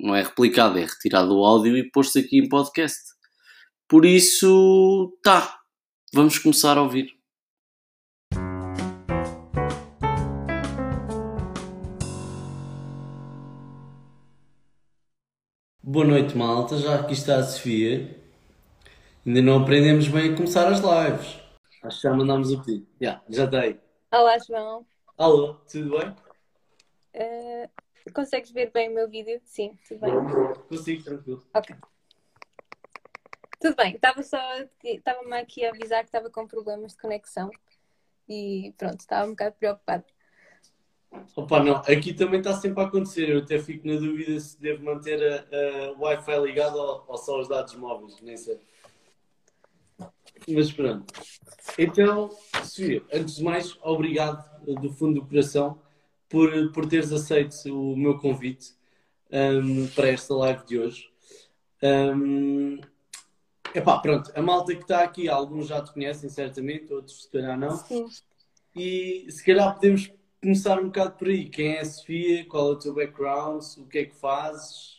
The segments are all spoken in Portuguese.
não é replicada, é retirado o áudio e posto aqui em podcast. Por isso, tá, vamos começar a ouvir. Boa noite, malta. Já aqui está a Sofia. Ainda não aprendemos bem a começar as lives. Acho que já mandámos o pedido. Yeah, já está aí. Olá, João. Alô, tudo bem? Uh, consegues ver bem o meu vídeo? Sim, tudo bem. Consigo, tranquilo. Ok. Tudo bem, estava só. Estava-me aqui a avisar que estava com problemas de conexão e pronto, estava um bocado preocupada. Opa, não, aqui também está sempre a acontecer. Eu até fico na dúvida se devo manter a, a Wi-Fi ligado ou, ou só os dados móveis, nem sei. Mas pronto. Então, Sofia, antes de mais, obrigado do fundo do coração por, por teres aceito o meu convite um, para esta live de hoje. Um, epá, pronto, a malta que está aqui, alguns já te conhecem certamente, outros se calhar não. Sim. E se calhar podemos começar um bocado por aí. Quem é a Sofia? Qual é o teu background? O que é que fazes?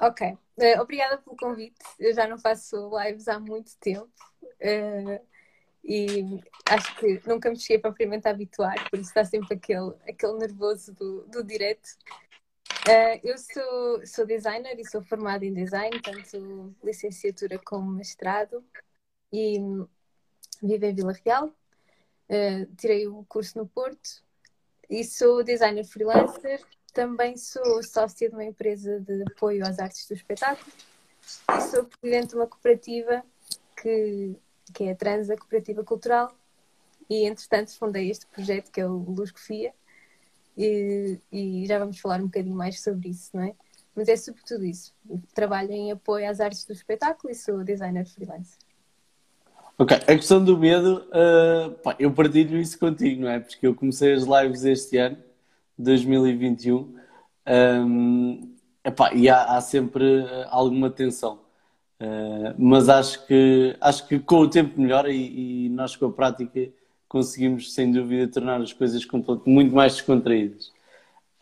Ok. Uh, obrigada pelo convite. Eu já não faço lives há muito tempo. Uh, e acho que nunca me cheguei propriamente a habituar, por isso está sempre aquele, aquele nervoso do, do direto. Uh, eu sou, sou designer e sou formada em design, tanto licenciatura como mestrado, e vivo em Vila Real. Uh, tirei o curso no Porto e sou designer freelancer. Também sou sócia de uma empresa de apoio às artes do espetáculo e sou presidente de uma cooperativa que que é a Transa Cooperativa Cultural, e entretanto fundei este projeto que é o Luscofia, e, e já vamos falar um bocadinho mais sobre isso, não é? Mas é sobretudo isso. Trabalho em apoio às artes do espetáculo e sou designer freelance. Ok, a questão do medo, uh, pá, eu partilho isso contigo, não é? Porque eu comecei as lives este ano, 2021, um, epá, e há, há sempre alguma tensão. Uh, mas acho que, acho que com o tempo melhora e, e, nós com a prática conseguimos sem dúvida tornar as coisas muito mais descontraídas.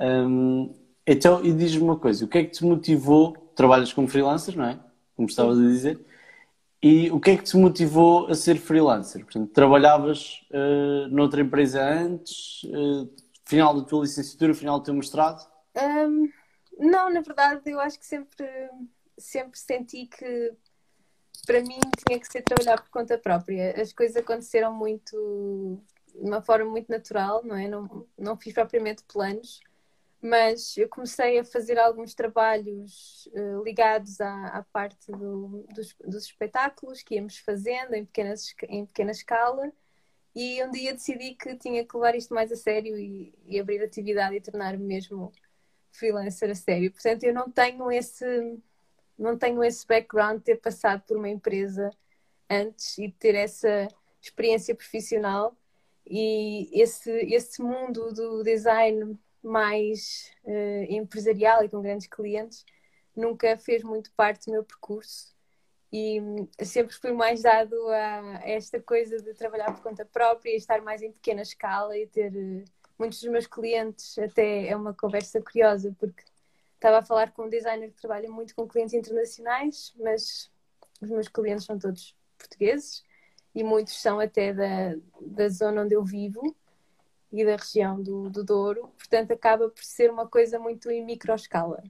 Um, então, e diz-me uma coisa, o que é que te motivou? Trabalhas como freelancer, não é? Como estavas a dizer. E o que é que te motivou a ser freelancer? Portanto, trabalhavas uh, noutra empresa antes, uh, final da tua licenciatura, final do teu mestrado? Um, não, na verdade, eu acho que sempre sempre senti que para mim tinha que ser trabalhar por conta própria. As coisas aconteceram muito de uma forma muito natural, não é? Não, não fiz propriamente planos, mas eu comecei a fazer alguns trabalhos uh, ligados à, à parte do, dos, dos, espetáculos que íamos fazendo em, pequenas, em pequena escala. E um dia decidi que tinha que levar isto mais a sério e, e abrir atividade e tornar-me mesmo freelancer a sério. Portanto, eu não tenho esse, não tenho esse background de ter passado por uma empresa antes e de ter essa experiência profissional. E esse, esse mundo do design mais uh, empresarial e com grandes clientes nunca fez muito parte do meu percurso. E sempre fui mais dado a esta coisa de trabalhar por conta própria e estar mais em pequena escala e ter uh, muitos dos meus clientes. Até é uma conversa curiosa porque Estava a falar com um designer que trabalha muito com clientes internacionais, mas os meus clientes são todos portugueses e muitos são até da, da zona onde eu vivo e da região do, do Douro, portanto acaba por ser uma coisa muito em micro escala.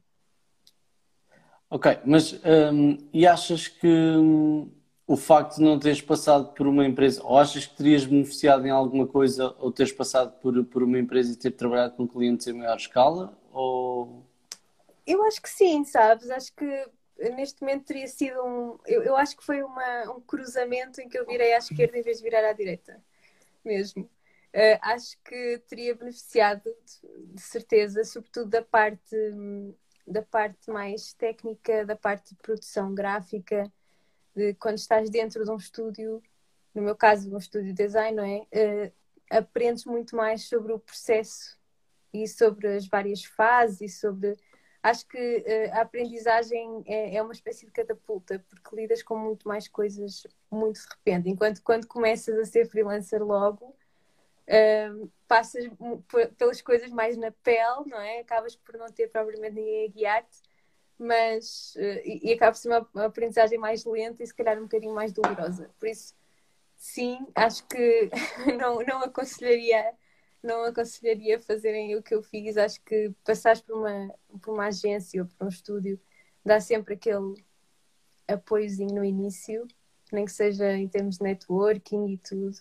Ok, mas um, e achas que um, o facto de não teres passado por uma empresa, ou achas que terias beneficiado em alguma coisa ou teres passado por, por uma empresa e ter trabalhado com clientes em maior escala? Ou eu acho que sim, sabes? Acho que neste momento teria sido um. Eu, eu acho que foi uma, um cruzamento em que eu virei à esquerda em vez de virar à direita. Mesmo. Uh, acho que teria beneficiado, de, de, certeza, sobretudo da parte da parte mais técnica, da parte de produção gráfica, de quando estás dentro de um estúdio, no meu caso, um estúdio de design, não é? Uh, aprendes muito mais sobre o processo e sobre as várias fases e sobre. Acho que uh, a aprendizagem é, é, uma espécie de catapulta, porque lidas com muito mais coisas muito de repente. Enquanto quando começas a ser freelancer logo, uh, passas pelas coisas mais na pele, não é? Acabas por não ter propriamente ninguém a guiar-te, mas. Uh, e, e acaba por ser uma aprendizagem mais lenta e se calhar um bocadinho mais dolorosa. Por isso, sim, acho que não, não aconselharia não aconselharia fazerem o que eu fiz. Acho que passares por uma, por uma agência ou por um estúdio dá sempre aquele apoiozinho no início, nem que seja em termos de networking e tudo,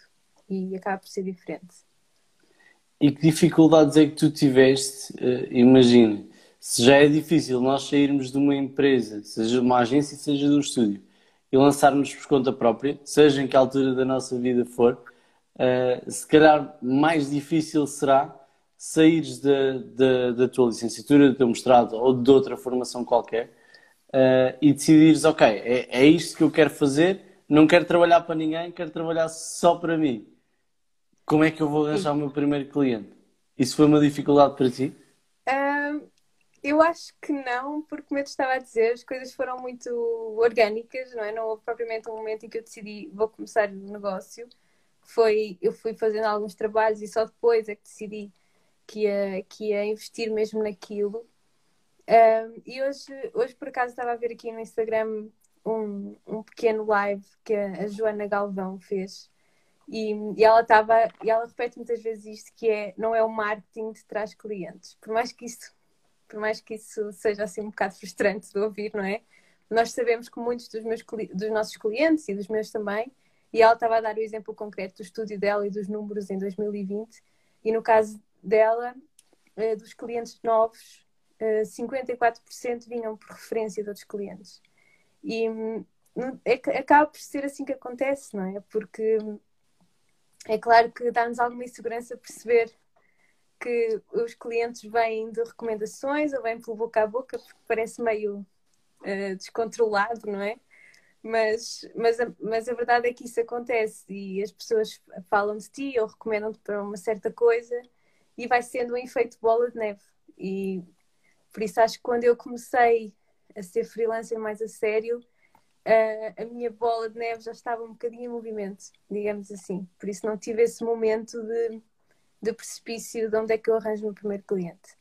e acaba por ser diferente. E que dificuldades é que tu tiveste? Uh, Imagina, se já é difícil nós sairmos de uma empresa, seja de uma agência, seja de um estúdio, e lançarmos por conta própria, seja em que altura da nossa vida for, uh, se calhar mais difícil será saíres da, da, da, tua licenciatura, do teu mestrado ou de outra formação qualquer uh, e decidires, ok, é, é isto que eu quero fazer, não quero trabalhar para ninguém, quero trabalhar só para mim. Como é que eu vou arranjar o meu primeiro cliente? Isso foi uma dificuldade para ti? eu acho que não, porque como eu te estava a dizer, as coisas foram muito orgânicas, não é? Não houve propriamente um momento em que eu decidi vou começar o negócio foi eu fui fazendo alguns trabalhos e só depois é que decidi que ia, que ia investir mesmo naquilo. Um, e hoje, hoje, por acaso, estava a ver aqui no Instagram um, um pequeno live que a, Joana Galvão fez. E, e ela estava, e ela repete muitas vezes isto que é não é o marketing que traz clientes. Por mais que isso, por mais que isso seja assim um bocado frustrante de ouvir, não é? Nós sabemos que muitos dos meus dos nossos clientes e dos meus também e ela estava a dar o exemplo concreto do estúdio dela e dos números em 2020. E no caso dela, eh, dos clientes novos, 54% eh, vinham por referência de outros clientes. E hum, é, acaba por ser assim que acontece, não é? Porque hum, é claro que dá-nos alguma insegurança perceber que os clientes vêm de recomendações ou vêm pelo boca a boca, porque parece meio uh, descontrolado, não é? Mas, mas, a, mas a verdade é que isso acontece e as pessoas falam de ti ou recomendam-te para uma certa coisa e vai sendo um efeito bola de neve. E por isso acho que quando eu comecei a ser freelancer mais a sério, a, a minha bola de neve já estava um bocadinho em movimento, digamos assim. Por isso não tive esse momento de, de precipício de onde é que eu arranjo o meu primeiro cliente.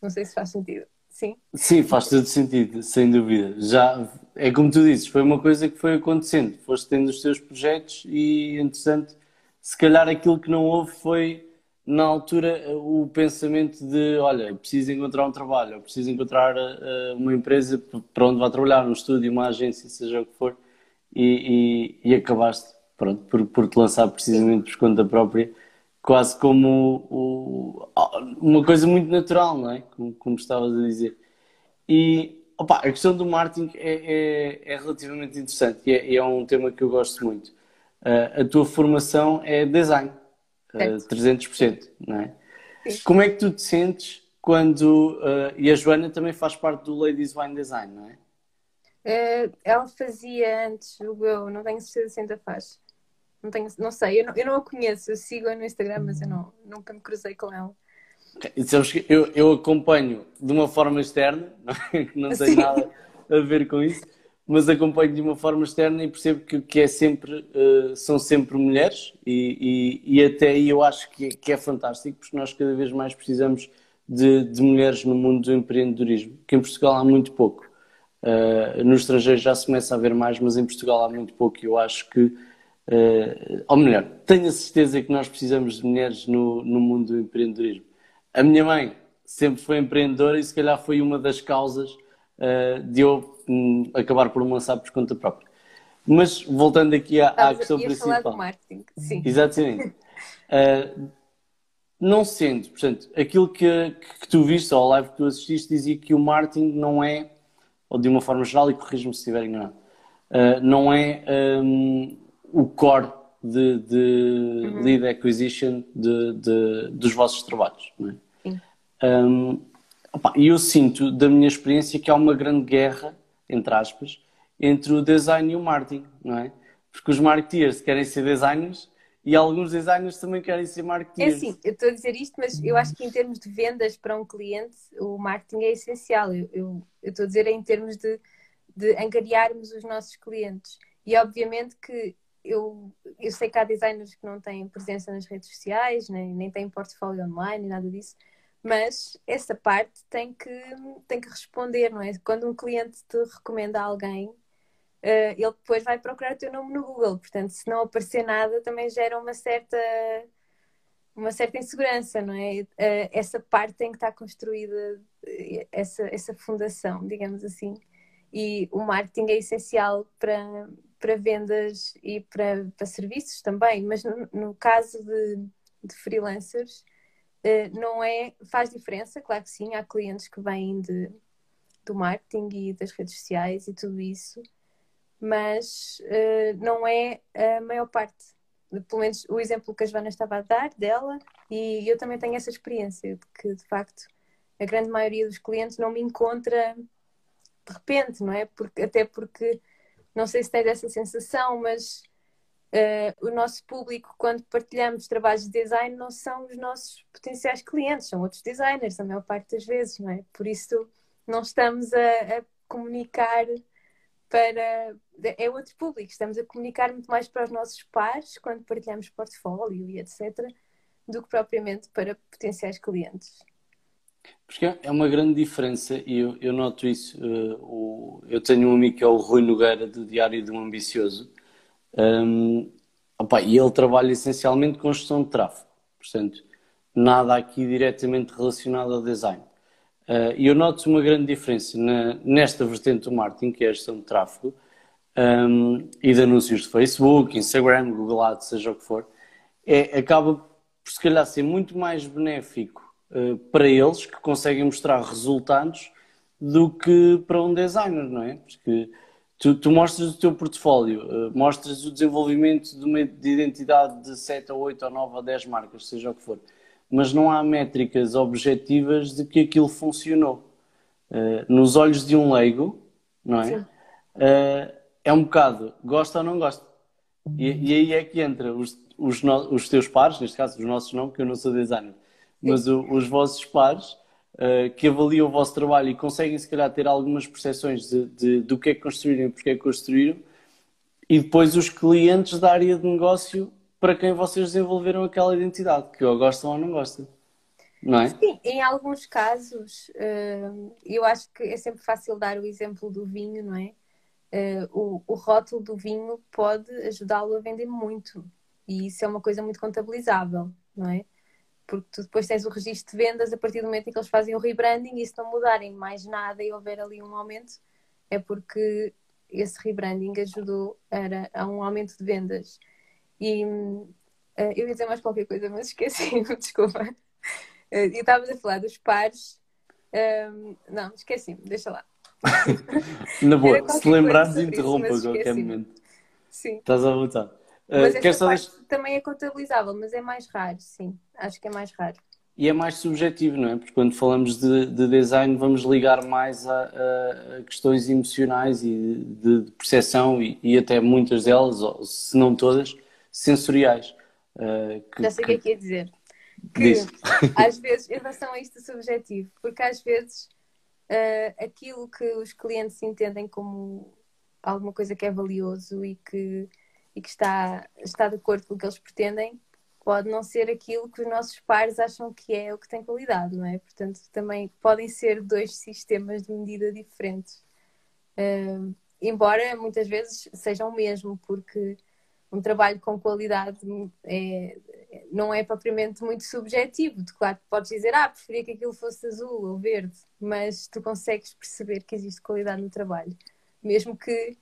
Não sei se faz sentido. Sim. Sim, faz todo sentido, sem dúvida. Já é como tu dizes, foi uma coisa que foi acontecendo. Foste tendo os teus projetos e, entretanto, se calhar aquilo que não houve foi, na altura, o pensamento de: olha, preciso encontrar um trabalho, preciso encontrar uh, uma empresa para onde vá trabalhar, um estúdio, uma agência, seja o que for, e, e, e acabaste pronto, por, por te lançar precisamente por conta própria quase como o, uma coisa muito natural, não é? Como, como estavas a dizer. E opa, a questão do marketing é, é, é relativamente interessante e é, é, um tema que eu gosto muito. Uh, a tua formação é design, uh, ah, 300%, não é? Sim. Como é que tu te sentes quando. Uh, e a Joana também faz parte do Ladies Wine Design, não é? ela fazia antes, eu não tenho certeza se ainda faz. Não, tenho, não sei, eu não, eu não a conheço, eu sigo-a no Instagram, mas eu não, nunca me cruzei com ela. Eu, eu acompanho de uma forma externa, não, é? que não tem Sim. nada a ver com isso, mas acompanho de uma forma externa e percebo que, que é sempre, uh, são sempre mulheres e, e, e, até aí eu acho que, que é fantástico, porque nós cada vez mais precisamos de, de mulheres no mundo do empreendedorismo, que em Portugal há muito pouco. Uh, no estrangeiro já se começa a ver mais, mas em Portugal há muito pouco e eu acho que Uh, ou melhor, tenho a certeza que nós precisamos de mulheres no, no mundo do empreendedorismo. A minha mãe sempre foi empreendedora e se calhar foi uma das causas uh, de eu um, acabar por me lançar por conta própria. Mas voltando aqui à, à questão principal. Falar de marketing, sim. Exatamente. Uh, não sendo, portanto, aquilo que, que, tu viste, ou a live que tu assististe, dizia que o marketing não é, ou de uma forma geral, e corrijo-me se estiver enganado, uh, não é um, o core de, de uhum. lead acquisition de, de, dos vossos trabalhos. É? Um, E eu sinto, da minha experiência, que há uma grande guerra, entre aspas, entre o design e o marketing, não é? Porque os marketeers querem ser designers e alguns designers também querem ser marketeers. É sim, eu estou a dizer isto, mas eu acho que em termos de vendas para um cliente, o marketing é essencial. Eu, eu, eu estou a dizer em termos de, de angariarmos os nossos clientes. E obviamente que eu, eu sei que há designers que não têm presença nas redes sociais, nem, nem têm portfólio online, nada disso, mas essa parte tem que, tem que responder, não é? Quando um cliente te recomenda alguém, uh, ele depois vai procurar o teu nome no Google, portanto, se não aparecer nada, também gera uma certa uma certa insegurança, não é? Uh, essa parte tem que estar construída, essa, essa fundação, digamos assim. E o marketing é essencial para, para vendas e para, para serviços também, mas no, no caso de, de freelancers, uh, não é, faz diferença, claro que sim, há clientes que vêm de, do marketing e das redes sociais e tudo isso, mas uh, não é a maior parte. Pelo menos o exemplo que a Joana estava a dar dela, e eu também tenho essa experiência de que, de facto, a grande maioria dos clientes não me encontra de repente, não é? Porque, até porque não sei se tens essa sensação, mas uh, o nosso público, quando partilhamos trabalhos de design, não são os nossos potenciais clientes, são outros designers, a maior parte das vezes, não é? Por isso, não estamos a, a comunicar para. É outro público, estamos a comunicar muito mais para os nossos pares quando partilhamos portfólio e etc., do que propriamente para potenciais clientes. Porque é uma grande diferença e eu, eu noto isso. Uh, o, eu tenho um amigo que é o Rui Nogueira, do Diário de um Ambicioso, um, opa, e ele trabalha essencialmente com gestão de tráfego. Portanto, nada aqui diretamente relacionado ao design. Uh, e eu noto uma grande diferença na, nesta vertente do marketing, que é a gestão de tráfego, um, e de anúncios de Facebook, Instagram, Google Ads, seja o que for, é, acaba por se calhar ser muito mais benéfico uh, para eles que conseguem mostrar resultados do que para um designer, não é? Porque tu, tu mostras o teu portfólio, uh, mostras o desenvolvimento de uma de identidade de 7 ou 8 ou 9 ou 10 marcas, seja o que for, mas não há métricas objetivas de que aquilo funcionou. Uh, nos olhos de um leigo, não é? é um bocado, gosta ou não gosta. E, e aí é que entra os, os, no, os teus pares, neste caso os nossos não, porque eu não sou designer, mas o, os vossos pares uh, que avaliam o vosso trabalho e conseguem se calhar ter algumas percepções de, de, do que é que construíram e porque é que construíram, e depois os clientes da área de negócio para quem vocês desenvolveram aquela identidade, que ou gostam ou não gostam. Não é? Sim, em alguns casos, uh, eu acho que é sempre fácil dar o exemplo do vinho, não é? Uh, o, o rótulo do vinho pode ajudá-lo a vender muito. E isso é uma coisa muito contabilizável, não é? Porque tu depois tens o registro de vendas a partir do momento em que eles fazem o rebranding e se não mudarem mais nada e houver ali um aumento, é porque esse rebranding ajudou a, a um aumento de vendas. E uh, eu ia dizer mais qualquer coisa, mas esqueci, desculpa. Uh, e estávamos a falar dos pares. Um, não, esqueci-me, deixa lá. Na boa, se lembrares, interrompa a qualquer momento. Sim. Estás à vontade. Mas uh, essa parte também é contabilizável, mas é mais raro, sim. Acho que é mais raro. E é mais subjetivo, não é? Porque quando falamos de, de design vamos ligar mais a, a, questões emocionais e de, de percepção e, e, até muitas delas, ou, se não todas, sensoriais. Uh, que, Já sei o que é que ia dizer. Que Diz. às vezes, em relação a isto subjetivo, porque às vezes uh, aquilo que os clientes entendem como alguma coisa que é valioso e que e que está, está de acordo com o que eles pretendem, pode não ser aquilo que os nossos pares acham que é o que tem qualidade, não é? Portanto, também podem ser dois sistemas de medida diferentes. Embora muitas vezes sejam o mesmo, porque um trabalho com qualidade é, não é propriamente muito subjetivo. De claro, podes dizer, ah, preferia que aquilo fosse azul ou verde, mas tu consegues perceber que existe qualidade no trabalho, mesmo que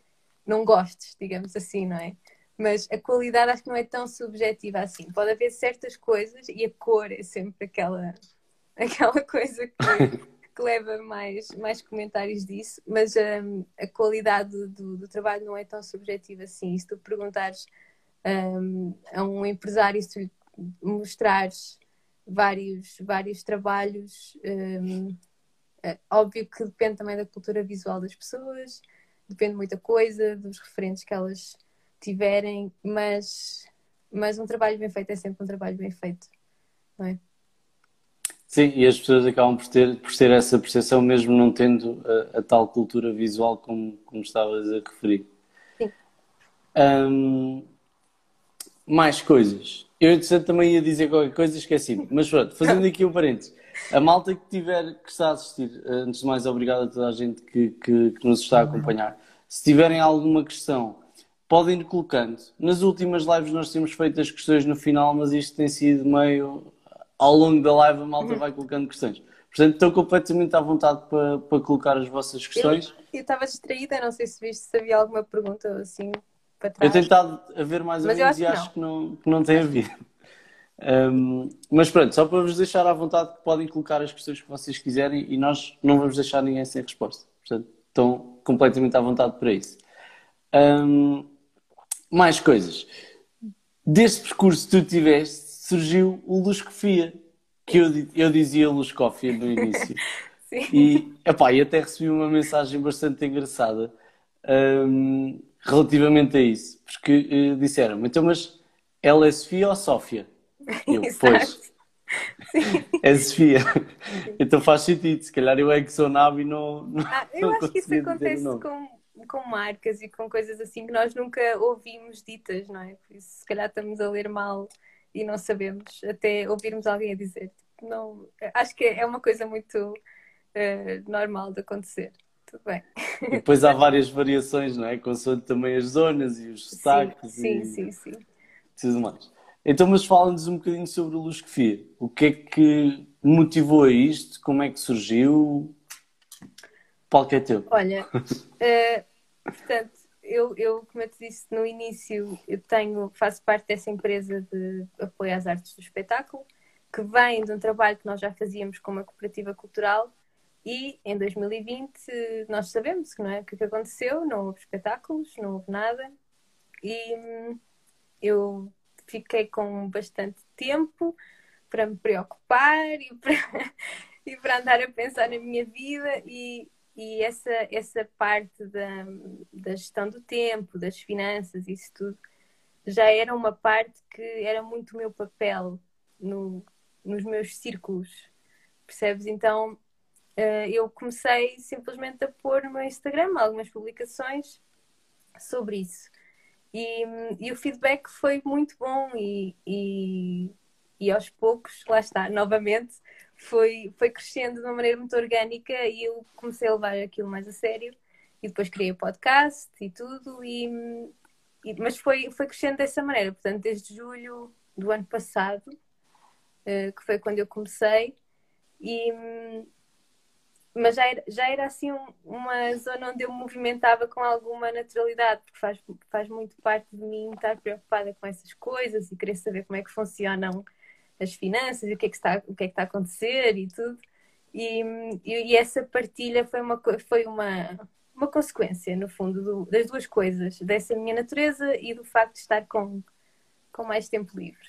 não gostes, digamos assim, não é? Mas a qualidade acho que não é tão subjetiva assim. Pode haver certas coisas e a cor é sempre aquela, aquela coisa que, que leva mais, mais comentários disso, mas um, a qualidade do, do, trabalho não é tão subjetiva assim. se tu perguntares um, a um empresário, se tu lhe mostrares vários, vários trabalhos. Um, É óbvio que depende também da cultura visual das pessoas, depende de muita coisa, dos referentes que elas tiverem, mas, mas um trabalho bem feito é sempre um trabalho bem feito, não é? Sim, e as pessoas acabam por ter, por ter essa percepção mesmo não tendo a, a tal cultura visual como, como estavas a referir. Sim. Um, mais coisas. Eu também ia dizer qualquer coisa, esqueci Mas pronto, fazendo aqui um parênteses. A malta que tiver, que está a assistir, antes de mais, obrigado a toda a gente que, que, que nos está a acompanhar. Se tiverem alguma questão, podem ir colocando. Nas últimas lives nós temos feito as questões no final, mas isto tem sido meio. Ao longo da live a malta vai colocando questões. Portanto, estou completamente à vontade para, para colocar as vossas questões. Eu estava distraída, não sei se viste se havia alguma pergunta assim para trás. Eu tenho tentado a ver mais ou menos e acho que não, que não tem havido. Um, mas pronto, só para vos deixar à vontade que podem colocar as questões que vocês quiserem e nós não vamos deixar ninguém sem resposta. Portanto, estão completamente à vontade para isso. Um, mais coisas. Deste percurso que tu tiveste, surgiu o Luscofia, que eu, eu dizia Luscofia no início. Sim. E, epá, e até recebi uma mensagem bastante engraçada um, relativamente a isso, porque uh, disseram então, mas ela é Sofia ou Sófia? Eu, pois. É Sofia. Então faz sentido. Se calhar eu é que sou nabo e não. não ah, eu não acho que isso acontece com, com marcas e com coisas assim que nós nunca ouvimos ditas, não é? Por isso, se calhar estamos a ler mal e não sabemos, até ouvirmos alguém a dizer. Não, acho que é uma coisa muito uh, normal de acontecer. Tudo bem. E depois há várias variações, não é? Consoante também as zonas e os sotaques. Sim, sim, e... sim, sim. Tudo mais. Então, mas fala-nos um bocadinho sobre o Luz Fia. O que é que motivou a isto? Como é que surgiu? Qual que é teu? Olha, uh, portanto, eu, eu, como eu te disse no início, eu tenho, faço parte dessa empresa de apoio às artes do espetáculo, que vem de um trabalho que nós já fazíamos com uma cooperativa cultural e em 2020 nós sabemos não é o que, é que aconteceu, não houve espetáculos, não houve nada. E hum, eu fiquei com bastante tempo para me preocupar e para, e para andar a pensar na minha vida e, e essa, essa parte da, da gestão do tempo, das finanças, isso tudo, já era uma parte que era muito o meu papel no, nos meus círculos, percebes? Então eh, eu comecei simplesmente a pôr no meu Instagram algumas publicações sobre isso. E, e o feedback foi muito bom e, e, e, aos poucos, lá está, novamente, foi, foi crescendo de uma maneira muito orgânica e eu comecei a levar aquilo mais a sério. E depois criei o podcast e tudo e, e mas foi, foi crescendo dessa maneira, portanto desde julho do ano passado uh, que foi quando eu comecei. E, mas já era, já era assim um, uma zona onde eu me movimentava com alguma naturalidade, porque faz, faz muito parte de mim estar preocupada com essas coisas e querer saber como é que funcionam as finanças e o que é que está, o que é que está a acontecer e tudo. E, e, e essa partilha foi uma, foi uma, uma consequência, no fundo, do, das duas coisas, dessa minha natureza e do facto de estar com, com mais tempo livre.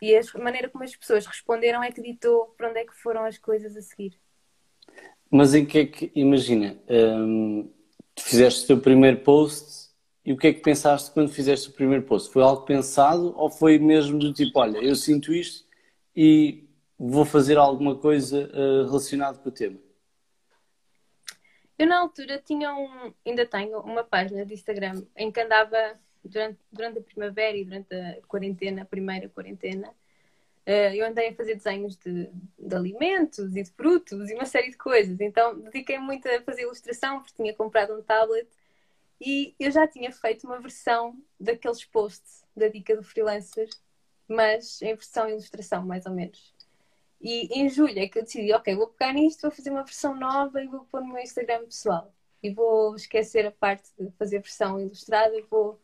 E a maneira como as pessoas responderam é que ditou para onde é que foram as coisas a seguir. Mas em que é que, imagina, hum, tu fizeste o teu primeiro post e o que é que pensaste quando fizeste o primeiro post? Foi algo pensado ou foi mesmo do tipo, olha, eu sinto isto e vou fazer alguma coisa uh, relacionada com o tema? Eu na altura tinha um, ainda tenho uma página de Instagram em que andava durante, durante a primavera e durante a quarentena, a primeira quarentena, Uh, eu andei a fazer desenhos de, de, alimentos e de frutos e uma série de coisas. Então dediquei muito a fazer ilustração porque tinha comprado um tablet e eu já tinha feito uma versão daqueles posts da dica do freelancer, mas em versão ilustração, mais ou menos. E em julho é que eu decidi, ok, vou pegar nisto, vou fazer uma versão nova e vou pôr no meu Instagram pessoal. E vou esquecer a parte de fazer versão ilustrada e vou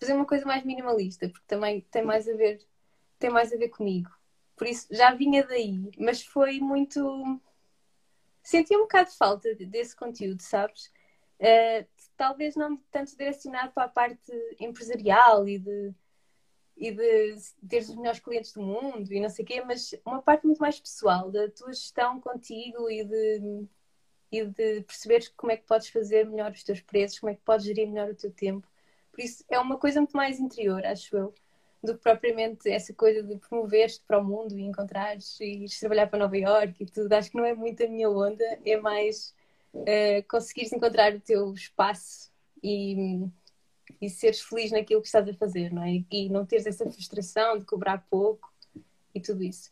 fazer uma coisa mais minimalista, porque também tem mais a ver tem mais a ver comigo. Por isso já vinha daí, mas foi muito. Senti um bocado de falta desse conteúdo, sabes? Uh, talvez não tanto direcionado para a parte empresarial e de, e de teres os melhores clientes do mundo e não sei o quê, mas uma parte muito mais pessoal da tua gestão contigo e de, e de perceberes como é que podes fazer melhor os teus preços, como é que podes gerir melhor o teu tempo. Por isso é uma coisa muito mais interior, acho eu, do que propriamente essa coisa de promover-te para o mundo e encontrares e ires trabalhar para Nova York e tudo. Acho que não é muito a minha onda, é mais uh, conseguires encontrar o teu espaço e e seres feliz naquilo que estás a fazer, não é? E não teres essa frustração de cobrar pouco e tudo isso.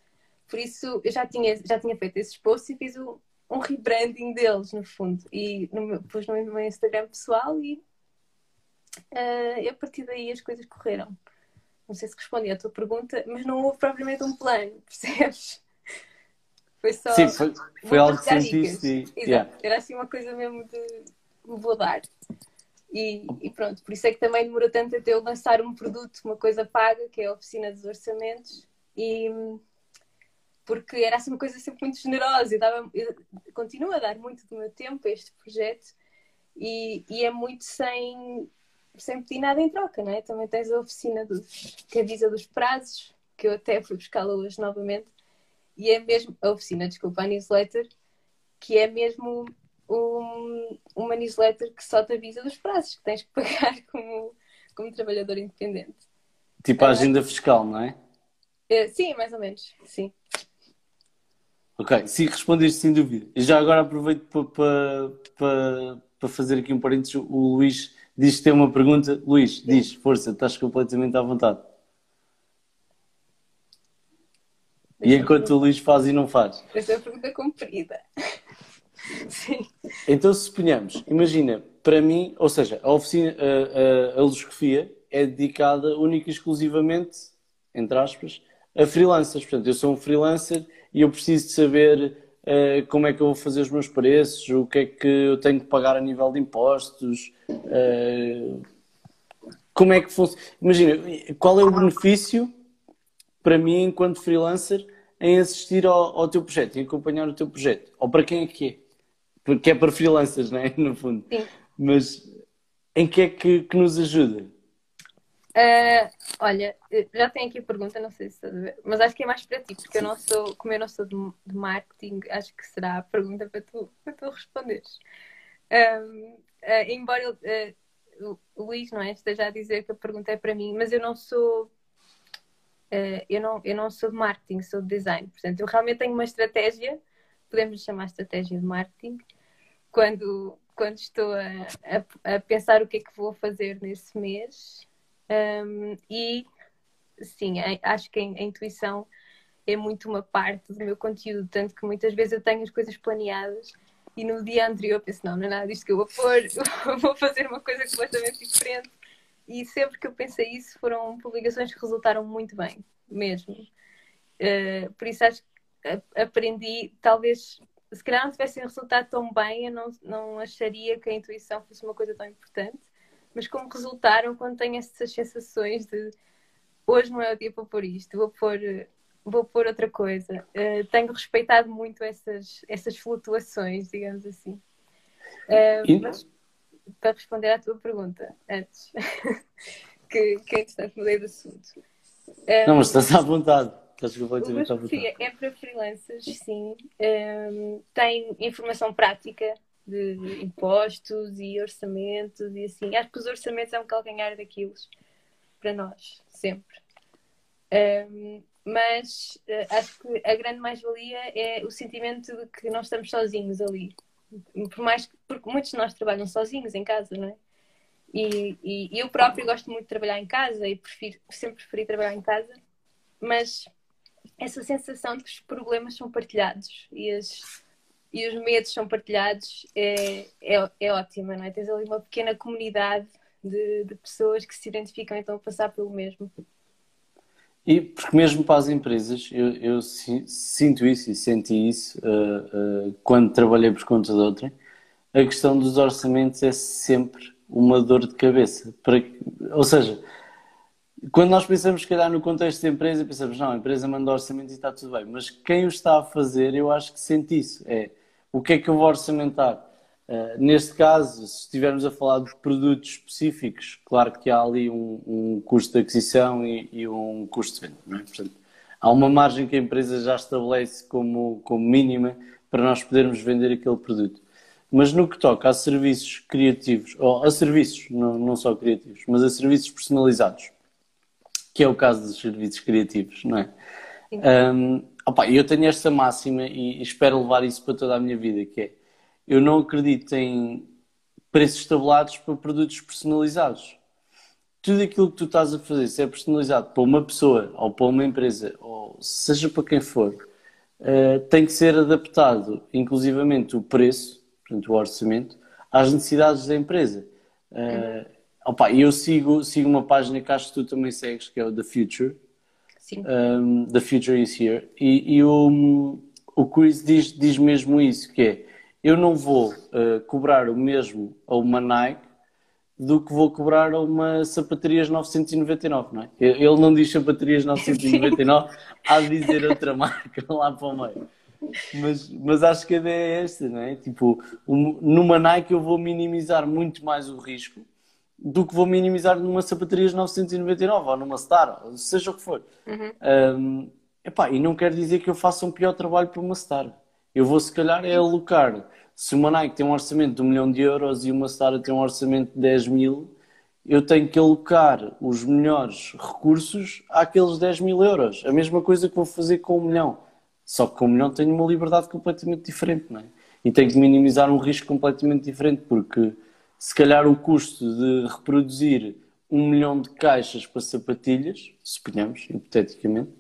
Por isso, eu já tinha, já tinha feito esses posts e fiz um, um rebranding deles, no fundo. E no meu, pus no meu Instagram pessoal e uh, a partir daí as coisas correram. Não sei se respondi à tua pergunta, mas não houve propriamente um plano, percebes? Foi só. Sim, foi, foi algo que sentiste. Yeah. Era assim uma coisa mesmo de vou dar. E, e, pronto, por isso é que também demorou tanto até eu lançar um produto, uma coisa paga, que é a oficina dos orçamentos, e porque era assim uma coisa sempre muito generosa, eu, dava, eu continuo a dar muito do meu tempo a este projeto e, e é muito sem, sem pedir nada em troca, não é? Também tens a oficina dos, que avisa dos prazos, que eu até fui buscá-la hoje novamente, e é mesmo a oficina, desculpa, a newsletter, que é mesmo um, uma newsletter que só te avisa dos prazos que tens que pagar como, como trabalhador independente. Tipo a ah, agenda fiscal, não é? é? Sim, mais ou menos, sim. Ok, sim, respondeste sem dúvida. E já agora aproveito para, para, para fazer aqui um parênteses. O Luís diz que tem uma pergunta. Luís, diz, força, estás completamente à vontade. E enquanto o Luís faz e não faz? Essa é a pergunta comprida. Sim. Então, se suponhamos, imagina, para mim, ou seja, a oficina, a, a, a é dedicada única e exclusivamente, entre aspas, a freelancers. Portanto, eu sou um freelancer e eu preciso de saber uh, como é que eu vou fazer os meus preços, o que é que eu tenho que pagar a nível de impostos, uh, como é que funciona. Imagina, qual é o benefício para mim, enquanto freelancer, em assistir ao, ao teu projeto, em acompanhar o teu projeto? Ou para quem é que é? porque é para freelancers, não é? No fundo. Sim. Mas em que é que, que nos ajuda? Uh, olha, já tenho aqui a pergunta, não sei se estás a ver, mas acho que é mais para ti, porque eu não sou, como eu não sou de, de marketing, acho que será a pergunta para tu, para tu responderes. Uh, embora uh, o Luís não é, esteja a dizer que a pergunta é para mim, mas eu não sou eu, não, eu não sou de marketing, sou de design. Portanto, eu realmente tenho uma estratégia podemos chamar estratégia de marketing, quando, quando estou a, a, a pensar o que é que vou fazer nesse mês. Um, e sim, acho que a, a intuição é muito uma parte do meu conteúdo, tanto que muitas vezes eu tenho as coisas planeadas e no dia anterior penso, não, não é nada disto que eu vou pôr, eu vou fazer uma coisa completamente diferente. E sempre que eu pensei isso, foram publicações que resultaram muito bem, mesmo. Uh, por isso acho aprendi, talvez, se calhar não tivessem resultado tão bem, eu não, não acharia que a intuição fosse uma coisa tão importante. Mas como resultaram, quando tenho essas sensações de hoje não é o dia para pôr isto, vou pôr, vou pôr outra coisa. Uh, tenho respeitado muito essas, essas flutuações, digamos assim. Uh, mas, para responder à tua pergunta, antes, que, que entretanto mudei de assunto. Uh, não, mas estás à vontade. O é para freelancers, sim. Um, tem informação prática de impostos e orçamentos e assim. Acho que os orçamentos é um calcanhar daqueles para nós, sempre. Um, mas uh, acho que a grande mais-valia é o sentimento de que não estamos sozinhos ali. Por mais que, porque muitos de nós trabalham sozinhos em casa, não é? E, e, eu próprio gosto muito de trabalhar em casa e prefiro, sempre preferi trabalhar em casa, mas essa sensação de que os problemas são partilhados e, as, e os medos são partilhados é, é, é ótima, não é? Tens ali uma pequena comunidade de, de pessoas que se identificam então a passar pelo mesmo. E porque mesmo para as empresas, eu, eu sinto isso e senti isso uh, uh, quando trabalhei por conta de outrem, a questão dos orçamentos é sempre uma dor de cabeça. Para, ou seja, quando nós pensamos, se calhar, no contexto da empresa, pensamos, não, a empresa manda orçamento e está tudo bem. Mas quem o está a fazer, eu acho que sente isso. É o que é que eu vou orçamentar? Uh, neste caso, se estivermos a falar de produtos específicos, claro que há ali um, um custo de aquisição e, e, um custo de venda. É? Portanto, há uma margem que a empresa já estabelece como, como mínima para nós podermos vender aquele produto. Mas no que toca a serviços criativos, ou a serviços, não, não só criativos, mas a serviços personalizados, que é o caso dos serviços criativos, não é? Um, opa, eu tenho esta máxima e espero levar isso para toda a minha vida, que é eu não acredito em preços tabulados para produtos personalizados. Tudo aquilo que tu estás a fazer, se é personalizado para uma pessoa ou para uma empresa, ou seja para quem for, uh, tem que ser adaptado, inclusivamente o preço, portanto o orçamento, às necessidades da empresa. Uh, opa, eu sigo, sigo uma página que acho que tu também segues, que é o The Future. Sim. Um, The Future is Here. E, e o, o Chris diz, diz mesmo isso, que é eu não vou uh, cobrar o mesmo a uma Nike do que vou cobrar a uma sapatarias 999, não é? Ele não diz sapatarias 999, há de dizer outra marca lá para o meio. Mas, mas acho que a ideia é esta, não é? Tipo, um, numa Nike eu vou minimizar muito mais o risco do que vou minimizar numa sapatarias 999 ou numa Star, seja o que for. Uhum. Um, epá, e não quer dizer que eu faça um pior trabalho para uma Star. Eu vou, se calhar, é alocar. Se uma Nike tem um orçamento de um milhão de euros e uma Sara tem um orçamento de 10 mil, eu tenho que alocar os melhores recursos àqueles 10 mil euros. A mesma coisa que vou fazer com um milhão. Só que com um milhão tenho uma liberdade completamente diferente, não é? E tenho que minimizar um risco completamente diferente, porque se calhar o custo de reproduzir um milhão de caixas para sapatilhas, suponhamos, hipoteticamente,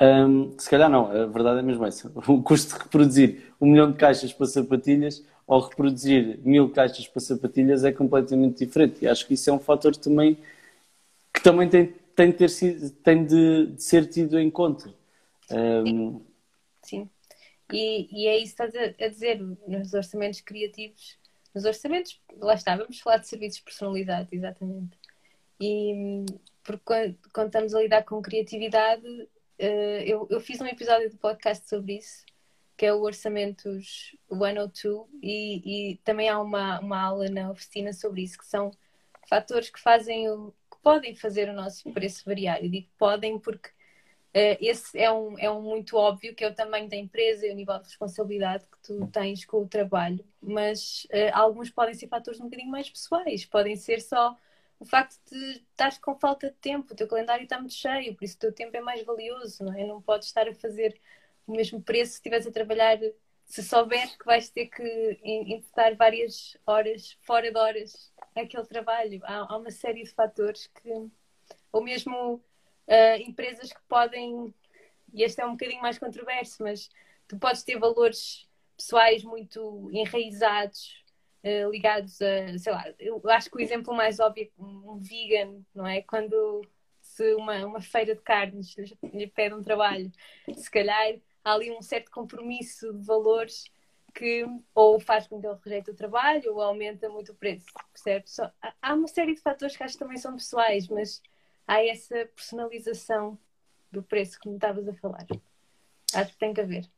um, se calhar não, a verdade é mesmo essa. O custo de reproduzir um milhão de caixas para sapatilhas ou reproduzir mil caixas para sapatilhas é completamente diferente. E acho que isso é um fator também que também tem, tem, de, ter sido, tem de, de ser tido em conta. Um... Sim. E, e, é isso que estás a, dizer nos orçamentos criativos. Nos orçamentos, lá está, vamos falar de serviços personalizados, exatamente. E porque quando, quando estamos a lidar com criatividade, uh, eu, eu fiz um episódio do podcast sobre isso, que é o Orçamentos 102, e, e também há uma, uma aula na oficina sobre isso, que são fatores que fazem o, que podem fazer o nosso preço variar. Eu digo podem porque uh, esse é um, é um muito óbvio, que é o tamanho da empresa e o nível de responsabilidade que tu tens com o trabalho, mas uh, alguns podem ser fatores um bocadinho mais pessoais, podem ser só o facto de estás com falta de tempo, o teu calendário está muito cheio, por isso o teu tempo é mais valioso, não é? Não podes estar a fazer o mesmo preço se estiveres a trabalhar, se souberes que vais ter que investir várias horas, fora de horas, naquele trabalho. Há, há uma série de fatores que, ou mesmo uh, empresas que podem, e este é um bocadinho mais controverso, mas tu podes ter valores pessoais muito enraizados uh, ligados a, sei lá, eu acho que o exemplo mais óbvio é um vegan, não é? Quando se uma, uma feira de carnes lhe pede um trabalho, se calhar há ali um certo compromisso de valores que ou faz com que ele rejeite o trabalho ou aumenta muito o preço, percebe? Só, há uma série de fatores que acho que também são pessoais, mas há essa personalização do preço que me estavas a falar. Acho que tem que haver.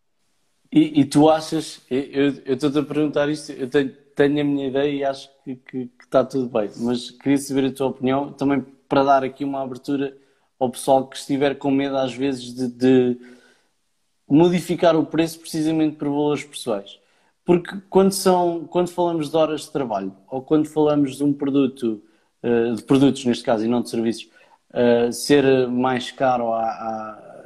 E, e tu achas, eu estou-te a perguntar isto, eu tenho, tenho a minha ideia e acho que, que, que, está tudo bem, mas queria saber a tua opinião também para dar aqui uma abertura ao pessoal que estiver com medo às vezes de, de modificar o preço precisamente por valores pessoais. Porque quando, são, quando falamos de horas de trabalho ou quando falamos de um produto, eh, de produtos neste caso e não de serviços, eh, ser mais caro a, a,